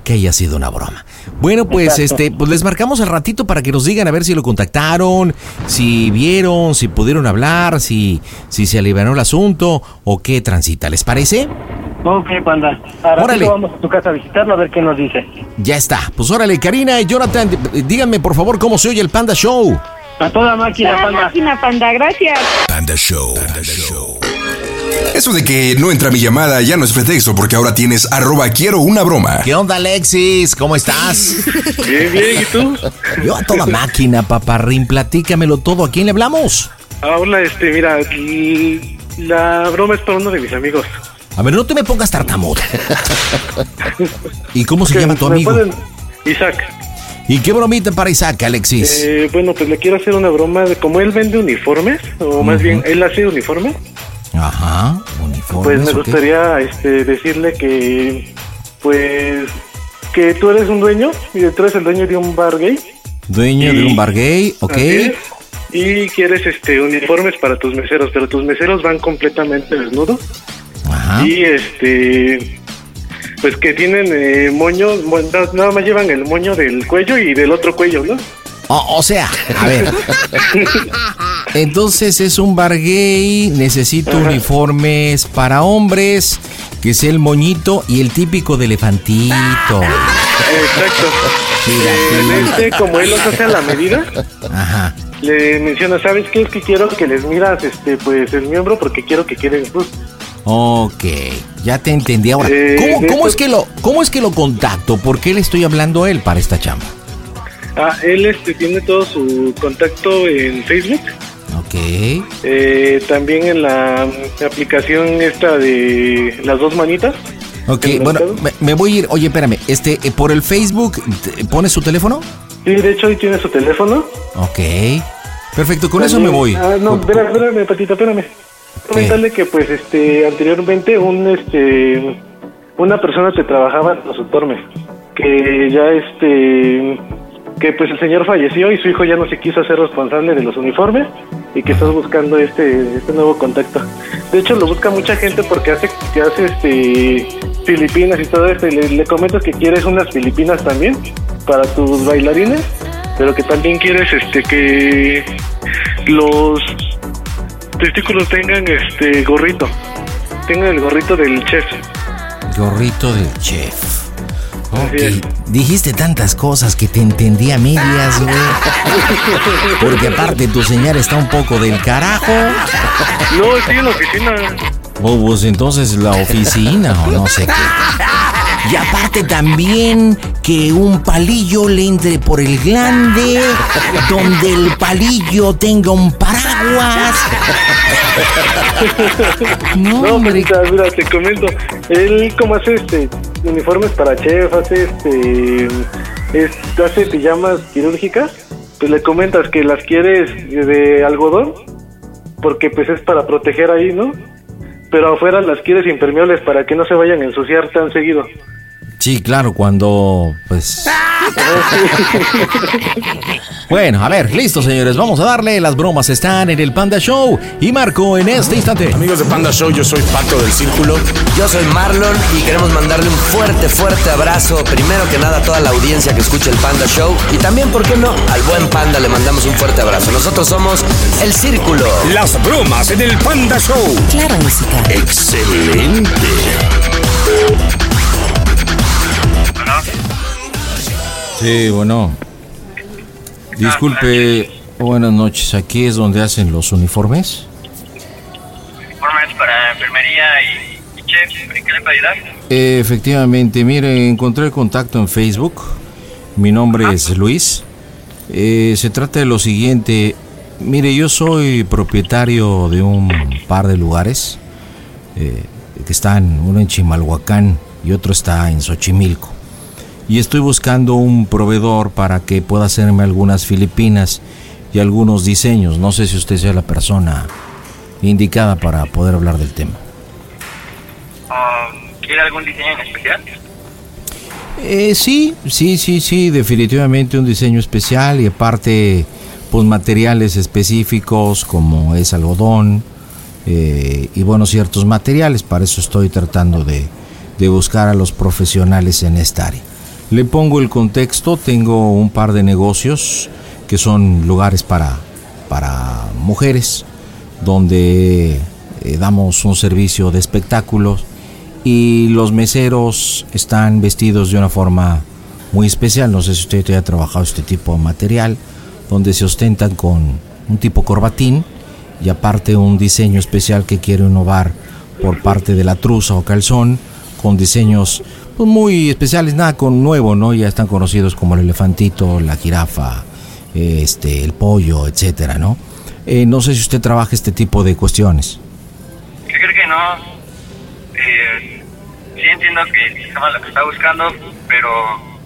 que haya sido una broma. Bueno, pues Exacto. este, pues les marcamos al ratito para que nos digan a ver si lo contactaron, si vieron, si pudieron hablar, si, si se alivianó el asunto o qué transita. ¿Les parece? Ok, panda. Ahora Órale. vamos a tu casa a visitarlo a ver qué nos dice. Ya está. Pues órale, Karina y Jonathan, díganme por favor cómo se oye el Panda Show. A toda máquina, Toda panda. máquina, panda, gracias. Panda Show. Eso de que no entra mi llamada ya no es pretexto porque ahora tienes arroba quiero una broma. ¿Qué onda, Alexis? ¿Cómo estás? Bien, bien, ¿y tú? Yo a toda máquina, paparrín, platícamelo todo. ¿A quién le hablamos? Ah, hola, este, mira, la broma es para uno de mis amigos. A ver, no te me pongas tartamudo. ¿Y cómo se llama tu me amigo? pueden- Isaac. ¿Y qué bromita para Isaac, Alexis? Eh, bueno, pues le quiero hacer una broma de como él vende uniformes, o más bien, él hace uniformes. Ajá, Pues uniformes. me ok. gustaría este, decirle que, pues, que tú eres un dueño y tú eres el dueño de un bar gay. Dueño de un bar gay, ok. Y quieres este uniformes para tus meseros, pero tus meseros van completamente desnudos. Ajá. Y este, pues que tienen eh, moños, nada más llevan el moño del cuello y del otro cuello, ¿no? O, o sea, a ver. Entonces es un bar gay, necesito uniformes para hombres, que sea el moñito y el típico de elefantito. Exacto. En este, como él los hace a la medida, Ajá. le menciona, ¿sabes qué? Es que quiero que les miras este, pues el miembro porque quiero que queden. Ok, ya te entendí ahora. Eh, ¿Cómo, es que lo, ¿Cómo es que lo contacto? ¿Por qué le estoy hablando a él para esta chamba? Ah, él este, tiene todo su contacto en Facebook. Ok. Eh, también en la aplicación esta de las dos manitas. Ok, ¿En bueno, me, me voy a ir. Oye, espérame, este, eh, por el Facebook, ¿te- ¿pones su teléfono? Sí, de hecho ahí tiene su teléfono. Ok. Perfecto, con eso me voy. Ah, no, espérame, espérame, Patito, espérame. Comentarle que, pues, este, anteriormente, un, este, una persona que trabajaba en los Tormes, que ya, este, que, pues, el señor falleció y su hijo ya no se quiso hacer responsable de los uniformes y que estás buscando este, este nuevo contacto. De hecho, lo busca mucha gente porque hace, que hace, este, Filipinas y todo esto. Y le, le comentas que quieres unas Filipinas también para tus bailarines, pero que también quieres, este, que los testículos tengan este gorrito. Tengan el gorrito del chef. Gorrito del chef. Ok, dijiste tantas cosas que te entendí a medias, güey. Porque aparte tu señal está un poco del carajo. No, estoy en la oficina. O pues entonces la oficina o no sé qué. Y aparte también que un palillo le entre por el glande, donde el palillo tenga un paraguas. No, hombre. mira, te comento. Él como hace este uniformes para chef, hace este es- hace pijamas quirúrgicas, pues le comentas que las quieres de algodón, porque pues es para proteger ahí, ¿no? Pero afuera las quieres impermeables para que no se vayan a ensuciar tan seguido. Sí, claro, cuando pues Bueno, a ver, listo, señores. Vamos a darle. Las bromas están en el Panda Show. Y Marco en este instante. Amigos de Panda Show, yo soy Pato del Círculo. Yo soy Marlon y queremos mandarle un fuerte, fuerte abrazo. Primero que nada a toda la audiencia que escucha el Panda Show. Y también, ¿por qué no? Al buen Panda le mandamos un fuerte abrazo. Nosotros somos El Círculo. Las bromas en el Panda Show. Claro, música. Excelente. Sí, bueno. Disculpe, buenas noches. Aquí es donde hacen los uniformes. Informes para enfermería y, y chef. ¿En qué le puedo ayudar? Eh, efectivamente, mire, encontré el contacto en Facebook. Mi nombre es Luis. Eh, se trata de lo siguiente. Mire, yo soy propietario de un par de lugares eh, que están, uno en Chimalhuacán y otro está en Xochimilco. Y estoy buscando un proveedor para que pueda hacerme algunas filipinas y algunos diseños. No sé si usted sea la persona indicada para poder hablar del tema. Um, ¿Quiere algún diseño en especial? Eh, sí, sí, sí, sí, definitivamente un diseño especial y aparte, pues materiales específicos como es algodón eh, y bueno, ciertos materiales. Para eso estoy tratando de, de buscar a los profesionales en esta área. Le pongo el contexto, tengo un par de negocios que son lugares para, para mujeres, donde eh, damos un servicio de espectáculos y los meseros están vestidos de una forma muy especial. No sé si usted haya trabajado este tipo de material, donde se ostentan con un tipo corbatín y aparte un diseño especial que quiere innovar por parte de la truza o calzón, con diseños pues, muy especiales, nada con nuevo, ¿no? Ya están conocidos como el elefantito, la jirafa, eh, este, el pollo, etcétera, ¿no? Eh, no sé si usted trabaja este tipo de cuestiones. ¿Qué cree que no? Eh, sí entiendo que estamos lo que está buscando, pero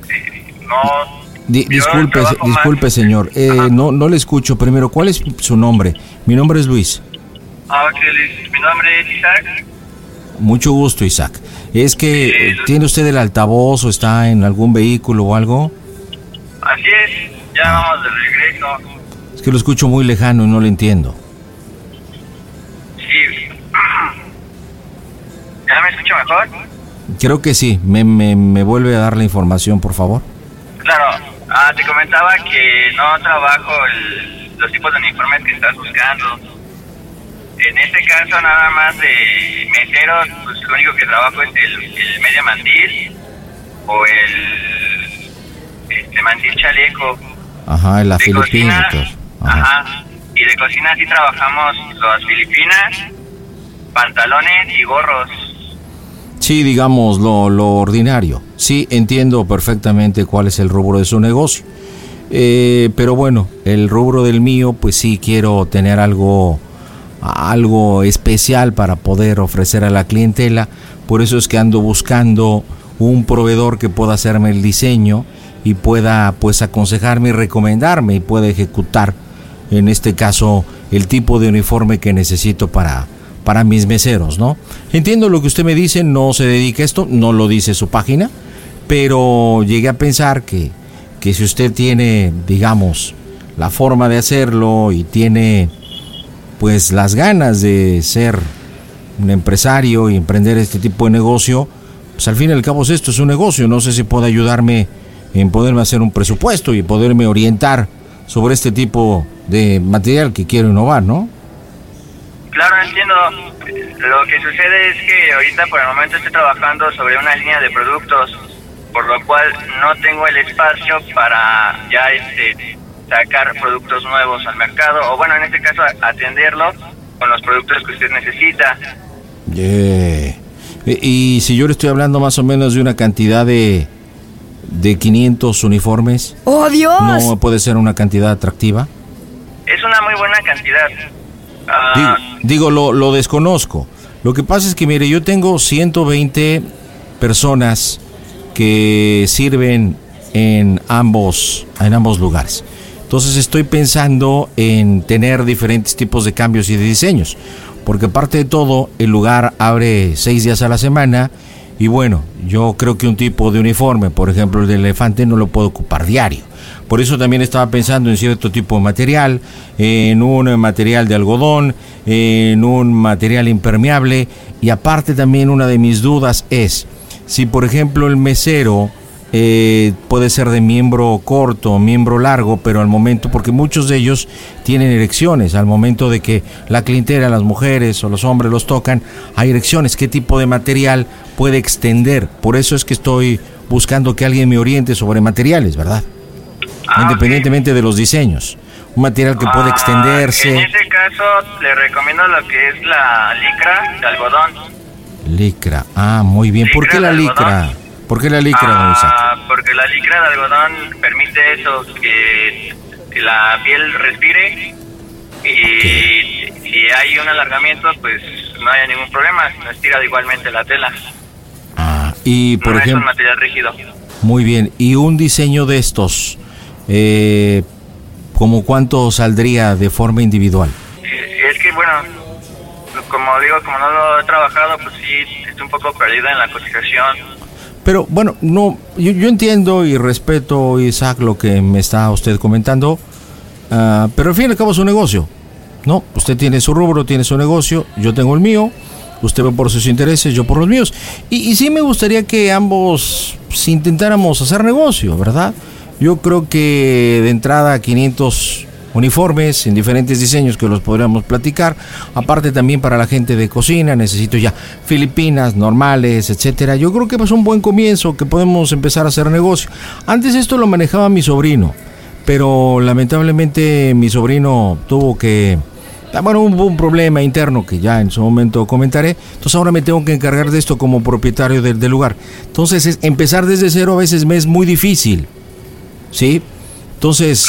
eh, no... Di- yo disculpe, trabajo más- disculpe, señor. Eh, no, no le escucho. Primero, ¿cuál es su nombre? Mi nombre es Luis. Ah, ok, Luis. Mi nombre es Isaac. Mucho gusto, Isaac. Es que tiene usted el altavoz o está en algún vehículo o algo. Así es, ya vamos de regreso. Es que lo escucho muy lejano y no lo entiendo. Sí. ¿Ya me escucho mejor? Creo que sí. ¿Me, me, me vuelve a dar la información, por favor? Claro. Ah, te comentaba que no trabajo el- los tipos de uniformes que estás buscando. En este caso, nada más de meseros, pues lo único que trabajo es el, el media mandil o el este mandil chaleco. Ajá, en la De Filipina. cocina. Ajá. Ajá. Y de cocina sí trabajamos las filipinas, pantalones y gorros. Sí, digamos lo, lo ordinario. Sí, entiendo perfectamente cuál es el rubro de su negocio. Eh, pero bueno, el rubro del mío, pues sí quiero tener algo, algo especial para poder ofrecer a la clientela. Por eso es que ando buscando un proveedor que pueda hacerme el diseño y pueda pues aconsejarme y recomendarme y pueda ejecutar en este caso, el tipo de uniforme que necesito para, para mis meseros, ¿no? Entiendo lo que usted me dice, no se dedica a esto, no lo dice su página, pero llegué a pensar que, que si usted tiene, digamos, la forma de hacerlo y tiene pues las ganas de ser un empresario y emprender este tipo de negocio, pues al fin y al cabo esto es un negocio, no sé si puede ayudarme en poderme hacer un presupuesto y poderme orientar sobre este tipo de material que quiero innovar, ¿no? Claro, entiendo. Lo que sucede es que ahorita por el momento estoy trabajando sobre una línea de productos, por lo cual no tengo el espacio para ya este sacar productos nuevos al mercado, o bueno, en este caso atenderlo con los productos que usted necesita. Yeah. Y y si yo le estoy hablando más o menos de una cantidad de, de 500 uniformes, ¡Oh, Dios! ¿no puede ser una cantidad atractiva? Es una muy buena cantidad. Ah, Digo, digo, lo, lo desconozco. Lo que pasa es que, mire, yo tengo 120 personas que sirven en ambos, en ambos lugares. Entonces estoy pensando en tener diferentes tipos de cambios y de diseños. Porque aparte de todo, el lugar abre seis días a la semana. Y bueno, yo creo que un tipo de uniforme, por ejemplo el del elefante, no lo puedo ocupar diario. Por eso también estaba pensando en cierto tipo de material, en un material de algodón, en un material impermeable. Y aparte también una de mis dudas es, si por ejemplo el mesero eh, puede ser de miembro corto, miembro largo, pero al momento, porque muchos de ellos tienen erecciones, al momento de que la clientela, las mujeres o los hombres los tocan, hay erecciones, ¿qué tipo de material puede extender? Por eso es que estoy buscando que alguien me oriente sobre materiales, ¿verdad? Independientemente de los diseños. Un material que puede ah, extenderse. En ese caso, le recomiendo lo que es la licra de algodón. Licra. Ah, muy bien. ¿Por Licra qué la licra? algodón. ¿Por qué la licra? Ah, porque la licra de algodón permite eso, que, que la piel respire y si hay un alargamiento, pues no haya ningún problema, no estira igualmente la tela. Y por no es un ejemplo, material rígido. muy bien. ¿Y un diseño de estos, eh, como cuánto saldría de forma individual? Es que, bueno, como digo, como no lo he trabajado, pues sí, estoy un poco perdido en la cotización. Pero bueno, no, yo, yo entiendo y respeto, Isaac, lo que me está usted comentando, ah, pero al fin y al cabo es un negocio, ¿no? Usted tiene su rubro, tiene su negocio, yo tengo el mío, usted va por sus intereses, yo por los míos. Y, sí me gustaría que ambos pues, intentáramos hacer negocio, ¿verdad? Yo creo que de entrada 500 uniformes en diferentes diseños que los podríamos platicar. Aparte también para la gente de cocina, necesito ya filipinas, normales, etcétera. Yo creo que es un buen comienzo, que podemos empezar a hacer negocio. Antes esto lo manejaba mi sobrino, pero lamentablemente mi sobrino tuvo que... ah, Bueno, hubo un problema interno que ya en su momento comentaré. Entonces ahora me tengo que encargar de esto como propietario del, del lugar. Entonces es- empezar desde cero a veces me es muy difícil. ¿Sí? Entonces...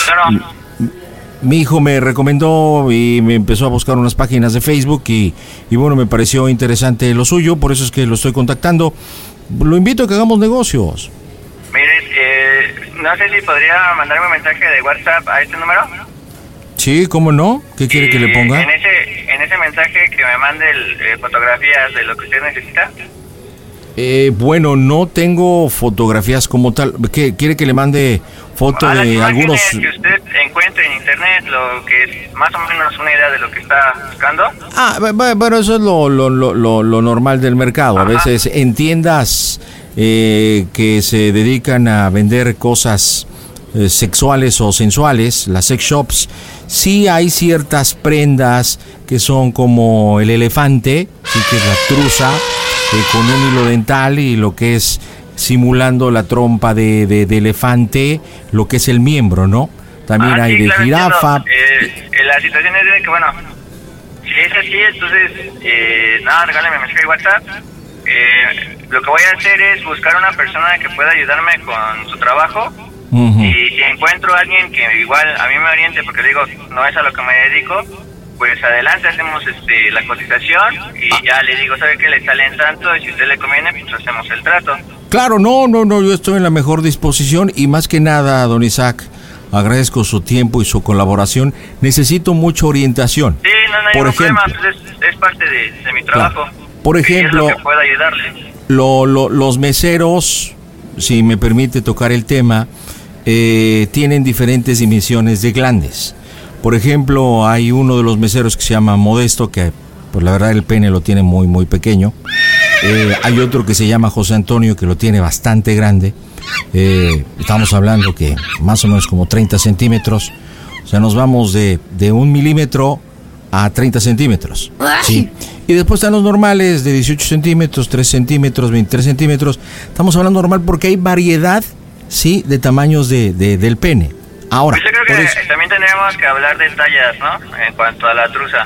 mi hijo me recomendó y me empezó a buscar unas páginas de Facebook y, y bueno, me pareció interesante lo suyo, por eso es que lo estoy contactando. Lo invito a que hagamos negocios. Mire, eh, no sé si podría mandarme un mensaje de WhatsApp a este número. Sí, ¿cómo no? ¿Qué quiere que le ponga? En ese, en ese mensaje que me mande el, eh, fotografías de lo que usted necesita. Eh, bueno, no tengo fotografías como tal. ¿Qué, ¿Quiere que le mande foto a de algunos? que usted encuentre en internet, lo que es más o menos una idea de lo que está buscando. Ah, bu- bu- bueno, eso es lo, lo, lo, lo- lo normal del mercado. A veces en tiendas eh, que se dedican a vender cosas eh, sexuales o sensuales, las sex shops, sí hay ciertas prendas que son como el elefante, sí que es la truza, eh, con un hilo dental y lo que es simulando la trompa de, de- de elefante, lo que es el miembro, ¿no? También Ah, hay sí, de claro, jirafa. Eh, eh, la situación es de que, bueno, si es así, entonces, eh, nada, regálame mensaje de WhatsApp. Eh, lo que voy a hacer es buscar una persona que pueda ayudarme con su trabajo. Y si encuentro a alguien que igual a mí me oriente, porque le digo, no es a lo que me dedico, pues adelante hacemos este la cotización y ya le digo, ¿sabe qué? Le salen tanto y si a usted le conviene, pues hacemos el trato. Claro, no, no, no, yo estoy en la mejor disposición y más que nada, don Isaac, agradezco su tiempo y su colaboración. Necesito mucha orientación. Sí, no, no hay Por ejemplo, problema, pues es, es parte de, de mi trabajo. Por ejemplo, lo ayudarle. lo- lo- los meseros, si me permite tocar el tema, eh, tienen diferentes dimensiones de glandes. Por ejemplo, hay uno de los meseros que se llama Modesto, que pues la verdad el pene lo tiene muy, muy pequeño. Eh, hay otro que se llama José Antonio, que lo tiene bastante grande. Eh, estamos hablando que más o menos como 30 centímetros. O sea, nos vamos de, de un milímetro a 30 centímetros. Sí. Y después están los normales de 18 centímetros, 3 centímetros, 23 centímetros. Estamos hablando normal porque hay variedad, sí, de tamaños de, de- del pene. Ahora, Pues yo creo que eso- también tendríamos que hablar de tallas, ¿no? En cuanto a la truza.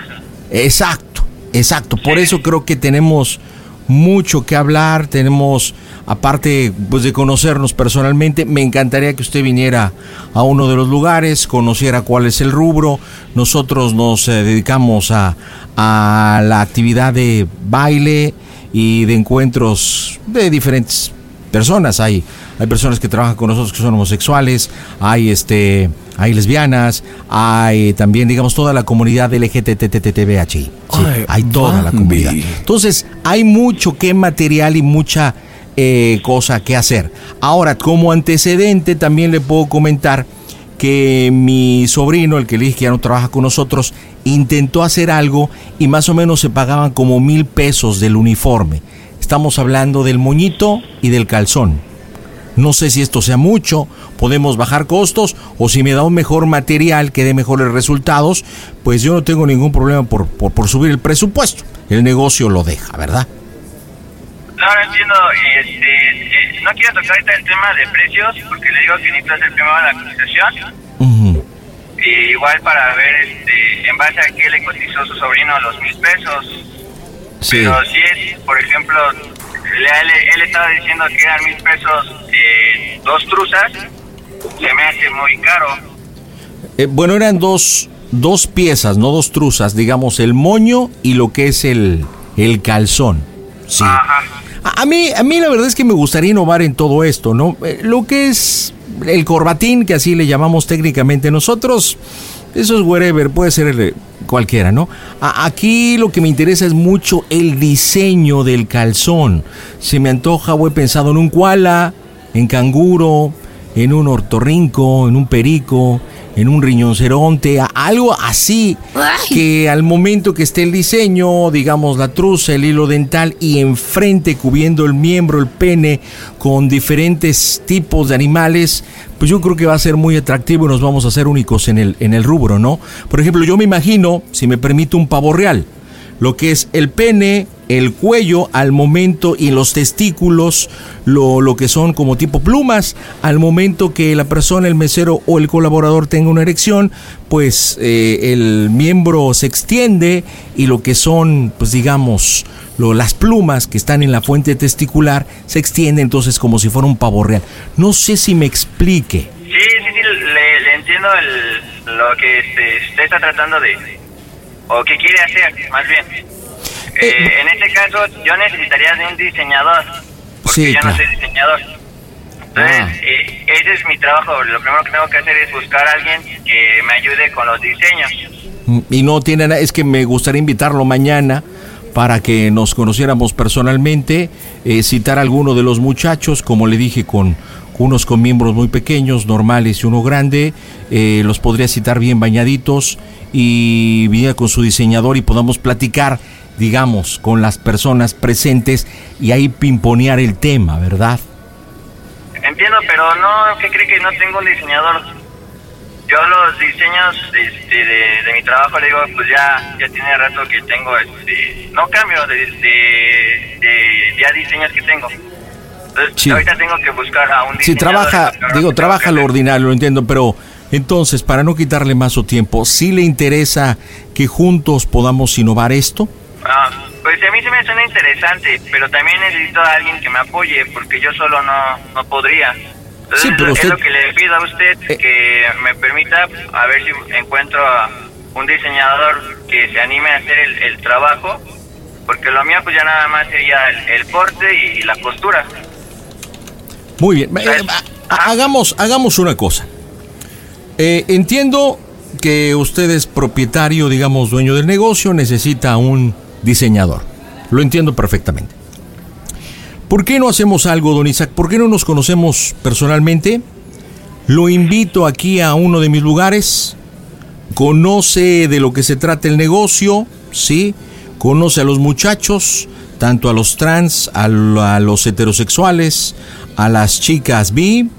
Exacto, exacto. Por eso creo que tenemos mucho que hablar, tenemos, aparte pues, de conocernos personalmente, me encantaría que usted viniera a uno de los lugares, conociera cuál es el rubro. Nosotros nos eh, dedicamos a, a la actividad de baile y de encuentros de diferentes personas. Hay, hay personas que trabajan con nosotros que son homosexuales, hay este, hay lesbianas, hay también, digamos, toda la comunidad LGTTTTBHI. Sí, hay toda la comunidad. Entonces, hay mucho que material y mucha eh, cosa que hacer. Ahora, como antecedente, también le puedo comentar que mi sobrino, el que le dije que ya no trabaja con nosotros, intentó hacer algo y más o menos se pagaban como mil pesos del uniforme. Estamos hablando del moñito y del calzón. No sé si esto sea mucho, podemos bajar costos o si me da un mejor material que dé mejores resultados, pues yo no tengo ningún problema por, por, por subir el presupuesto. El negocio lo deja, ¿verdad? Entiendo. Y este, eh, no quiero tocar ahorita el tema de precios porque le digo que necesito hacer primero la cotización. Y igual para ver este, en base a qué le cotizó su sobrino los mil pesos. Sí. Pero si es, por ejemplo, él, él estaba diciendo que eran mil pesos eh, dos truzas, se me hace muy caro. Eh, bueno, eran dos, dos piezas, no dos truzas, digamos, el moño y lo que es el, el calzón. Sí. A, a mí, a mí la verdad es que me gustaría innovar en todo esto, ¿no? Eh, lo que es el corbatín, que así le llamamos técnicamente nosotros, eso es wherever, puede ser el- cualquiera, ¿no? Aquí lo que me interesa es mucho el diseño del calzón. Se me antoja, o he pensado en un koala, en canguro, en un ortorrinco, en un perico, en un riñonceronte, algo así que al momento que esté el diseño, digamos la truza, el hilo dental y enfrente cubriendo el miembro, el pene con diferentes tipos de animales, pues yo creo que va a ser muy atractivo y nos vamos a hacer únicos en el, en el rubro, ¿no? Por ejemplo, yo me imagino, si me permite, un pavo real lo que es el pene, el cuello al momento y los testículos, lo, lo que son como tipo plumas, al momento que la persona, el mesero o el colaborador tenga una erección, pues eh, el miembro se extiende y lo que son, pues digamos, lo- las plumas que están en la fuente testicular se extiende entonces como si fuera un pavo real. No sé si me explique. Sí, sí, sí, le, entiendo el, lo que usted está tratando de... o que quiere hacer, más bien. Eh, en este caso, yo necesitaría de un diseñador, porque Sí, yo claro. no soy diseñador. Entonces, eh, ese es mi trabajo. Lo primero que tengo que hacer es buscar a alguien que me ayude con los diseños. Mm, Y no tiene nada, es que me gustaría invitarlo mañana para que nos conociéramos personalmente, eh, citar a alguno de los muchachos, como le dije, con, unos con miembros muy pequeños, normales y uno grande, eh, los podría citar bien bañaditos y viniera con su diseñador y podamos platicar, digamos, con las personas presentes y ahí pimponear el tema, ¿verdad? Entiendo, pero no, ¿qué cree que no tengo un diseñador? Yo los diseños este, de, de mi trabajo, le digo, pues ya, ya tiene rato que tengo, este, no cambio de, de, de ya diseños que tengo. Entonces, Sí. ahorita tengo que buscar a un Sí, diseñador. trabaja, digo, trabaja lo ordinario, lo entiendo, pero entonces, para no quitarle más su tiempo, ¿sí le interesa que juntos podamos innovar esto? Ah, pues a mí se me suena interesante, pero también necesito a alguien que me apoye, porque yo solo no, no podría. Entonces, Sí, pero es usted- Eh. lo que le pido a usted, que me permita a ver si encuentro a un diseñador que se anime a hacer el, el trabajo, porque lo mío pues ya nada más sería el, el corte y, la costura. Muy bien, eh, ha- hagamos, hagamos una cosa. Eh, entiendo que usted es propietario, digamos, dueño del negocio, necesita un diseñador. Lo entiendo perfectamente. ¿Por qué no hacemos algo, don Isaac? ¿Por qué no nos conocemos personalmente? Lo invito aquí a uno de mis lugares. Conoce de lo que se trata el negocio, ¿sí? Conoce a los muchachos, tanto a los trans, a, lo- a los heterosexuales, a las chicas bi.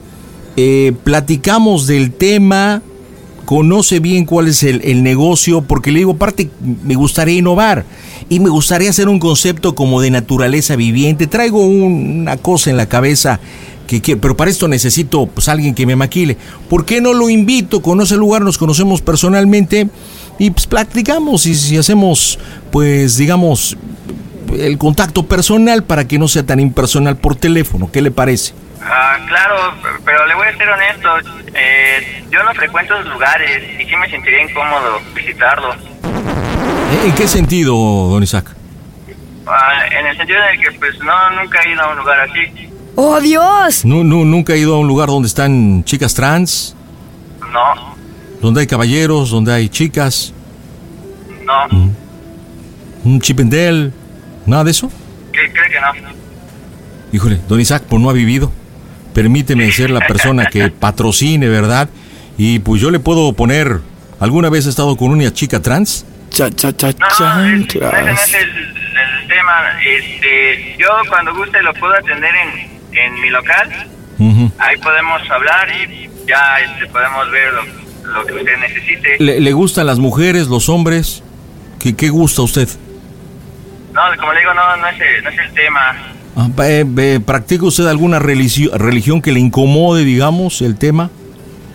Eh, platicamos del tema, conoce bien cuál es el, el negocio, porque le digo, aparte, me gustaría innovar y me gustaría hacer un concepto como de naturaleza viviente. Traigo un- una cosa en la cabeza, que, pero para esto necesito pues, alguien que me maquile. ¿Por qué no lo invito? Conoce el lugar, nos conocemos personalmente y pues platicamos y si hacemos, pues digamos, el contacto personal para que no sea tan impersonal por teléfono. ¿Qué le parece? Ah, claro, pero le voy a ser honesto. Eh, yo no frecuento esos lugares y sí me sentiría incómodo visitarlo. ¿En qué sentido, don Isaac? Ah, en el sentido de que, pues, no, nunca he ido a un lugar así. ¡Oh, Dios! No, no, nunca he ido a un lugar donde están chicas trans, No, donde hay caballeros, donde hay chicas, no. un chipendel, nada de eso. ¿Qué cree que no? Híjole, don Isaac, pues no ha vivido. Permíteme ser la persona que patrocine, ¿verdad? Y pues yo le puedo poner, ¿alguna vez he estado con una chica trans? No, ese no es el, el tema. Este, yo cuando guste lo puedo atender en, en mi local. Ahí podemos hablar y ya este, podemos ver lo, lo que usted necesite. ¿Le, le gustan las mujeres, los hombres? ¿Qué, qué gusta usted? No, como le digo, no, no, es el, no es el tema. Ah, eh, ¿Practica usted alguna religión que le incomode, digamos, el tema?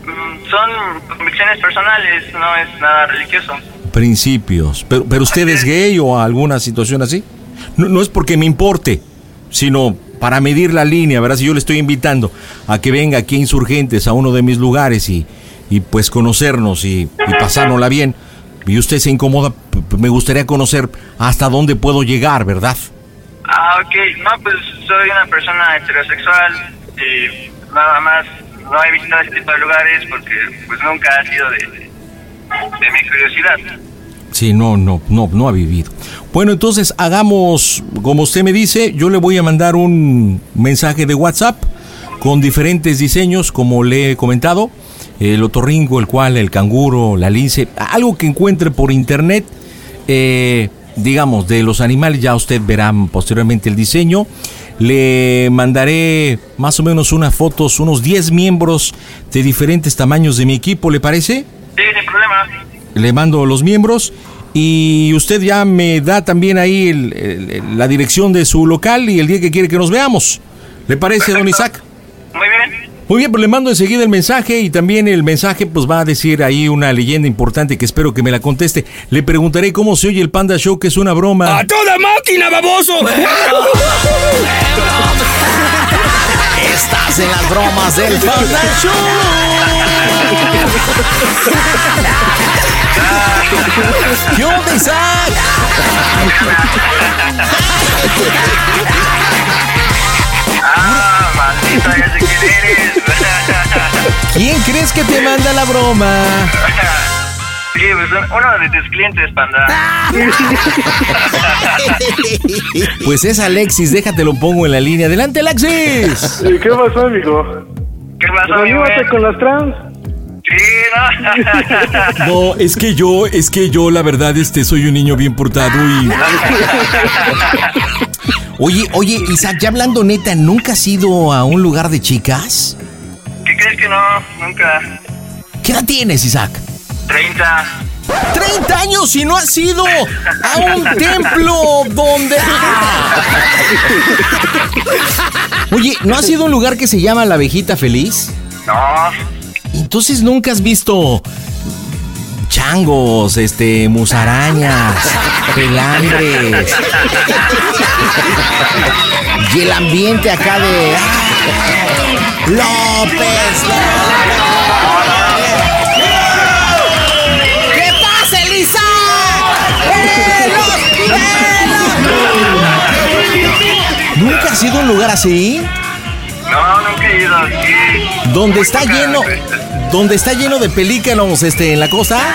Mm, Son convicciones personales, no es nada religioso. Principios. ¿Pero, pero usted es gay o alguna situación así? No, no es porque me importe, sino para medir la línea, ¿verdad? Si yo le estoy invitando a que venga aquí a Insurgentes, a uno de mis lugares y, y pues conocernos y, y pasárnosla bien, y usted se incomoda, me gustaría conocer hasta dónde puedo llegar, ¿verdad? Ah, ok. No, pues soy una persona heterosexual y nada más no he visitado ese tipo de lugares porque pues nunca ha sido de, mi curiosidad. Sí, no, no, no, no ha vivido. Bueno, entonces hagamos como usted me dice, yo le voy a mandar un mensaje de WhatsApp con diferentes diseños, como le he comentado, el otorrinco, el cual, el canguro, la lince, algo que encuentre por internet, eh, digamos, de los animales, ya usted verá posteriormente el diseño. Le mandaré más o menos unas fotos, unos 10 miembros de diferentes tamaños de mi equipo, ¿le parece? Sí, sin problema. le mando los miembros y usted ya me da también ahí el- el- la dirección de su local y el día que quiere que nos veamos. ¿Le parece, don Isaac? Muy bien. Pues le mando enseguida el mensaje y también el mensaje pues va a decir ahí una leyenda importante que espero que me la conteste. Le preguntaré cómo se oye el Panda Show, que es una broma. ¡A toda máquina, baboso! Estás en las bromas del Panda Show. ¿Qué onda, Isaac? Ah, maldita, ya eres. ¿Quién crees que te manda la broma? Sí, pues un- uno de tus clientes, panda. Pues es Alexis, déjate lo pongo en la línea. Adelante, Alexis. ¿Y ¿Qué pasó, amigo? ¿Qué pasó, güey? con las trans. Sí, no. No, es que yo, es que yo, la verdad, este, soy un niño bien portado y. Oye, oye, Isaac, ya hablando neta, ¿nunca has ido a un lugar de chicas? ¿Qué crees que no? Nunca. ¿Qué edad tienes, Isaac? 30. 30 años y no has ido a un templo donde. Oye, ¿no has ido a un lugar que se llama La Abejita Feliz? No. Entonces nunca has visto changos, este, musarañas, pelambres. Y el ambiente acá de. ¡ah! ¡López! ¿Qué pasa, Elisa? ¿Nunca has ido a un lugar así? No, nunca he ido. Sí, Donde está lleno, donde está lleno de pelícanos, este, en la costa.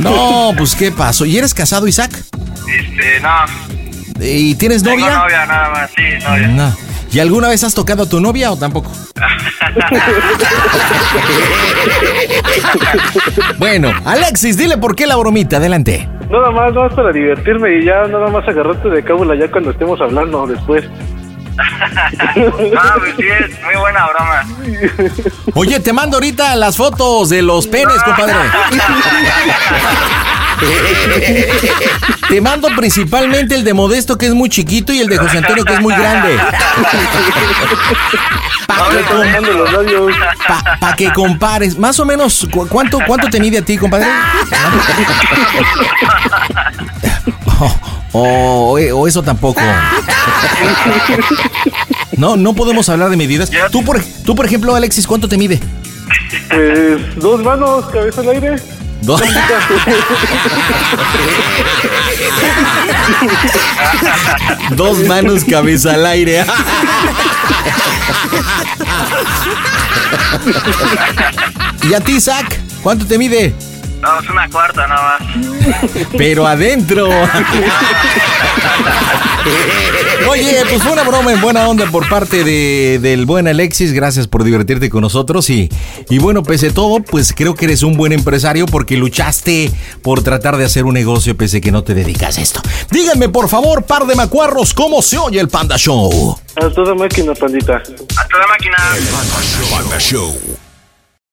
No, pues qué pasó. ¿Y eres casado, Isaac? Este, no. ¿Y tienes Tengo novia? novia nada más, sí, novia. No. ¿Y alguna vez has tocado a tu novia o tampoco? Bueno, Alexis, dile por qué la bromita, adelante. Nada más, nada más para divertirme y ya nada más agarrarte de cábula ya cuando estemos hablando después. Ah, pues sí, es muy buena broma. Oye, te mando ahorita las fotos de los penes, compadre. Te mando principalmente el de Modesto, que es muy chiquito, y el de José Antonio, que es muy grande. Para que, pa- pa' que compares. Más o menos, ¿cu- ¿cuánto, cuánto te mide a ti, compadre? O, o- o eso tampoco. No, no podemos hablar de medidas. Tú, por, tú, por ejemplo, Alexis, ¿cuánto te mide? Pues dos manos, cabeza al aire. Dos. Dos manos, cabeza al aire. ¿Y a ti, Zach? ¿Cuánto te mide? No, es una cuarta nada más. Pero adentro. Oye, pues fue una broma en buena onda por parte de, del buen Alexis. Gracias por divertirte con nosotros. Y, y bueno, pese a todo, pues creo que eres un buen empresario porque luchaste por tratar de hacer un negocio pese a que no te dedicas a esto. Díganme, por favor, par de macuarros, ¿cómo se oye el Panda Show? A toda máquina, pandita. A toda máquina. Panda Show.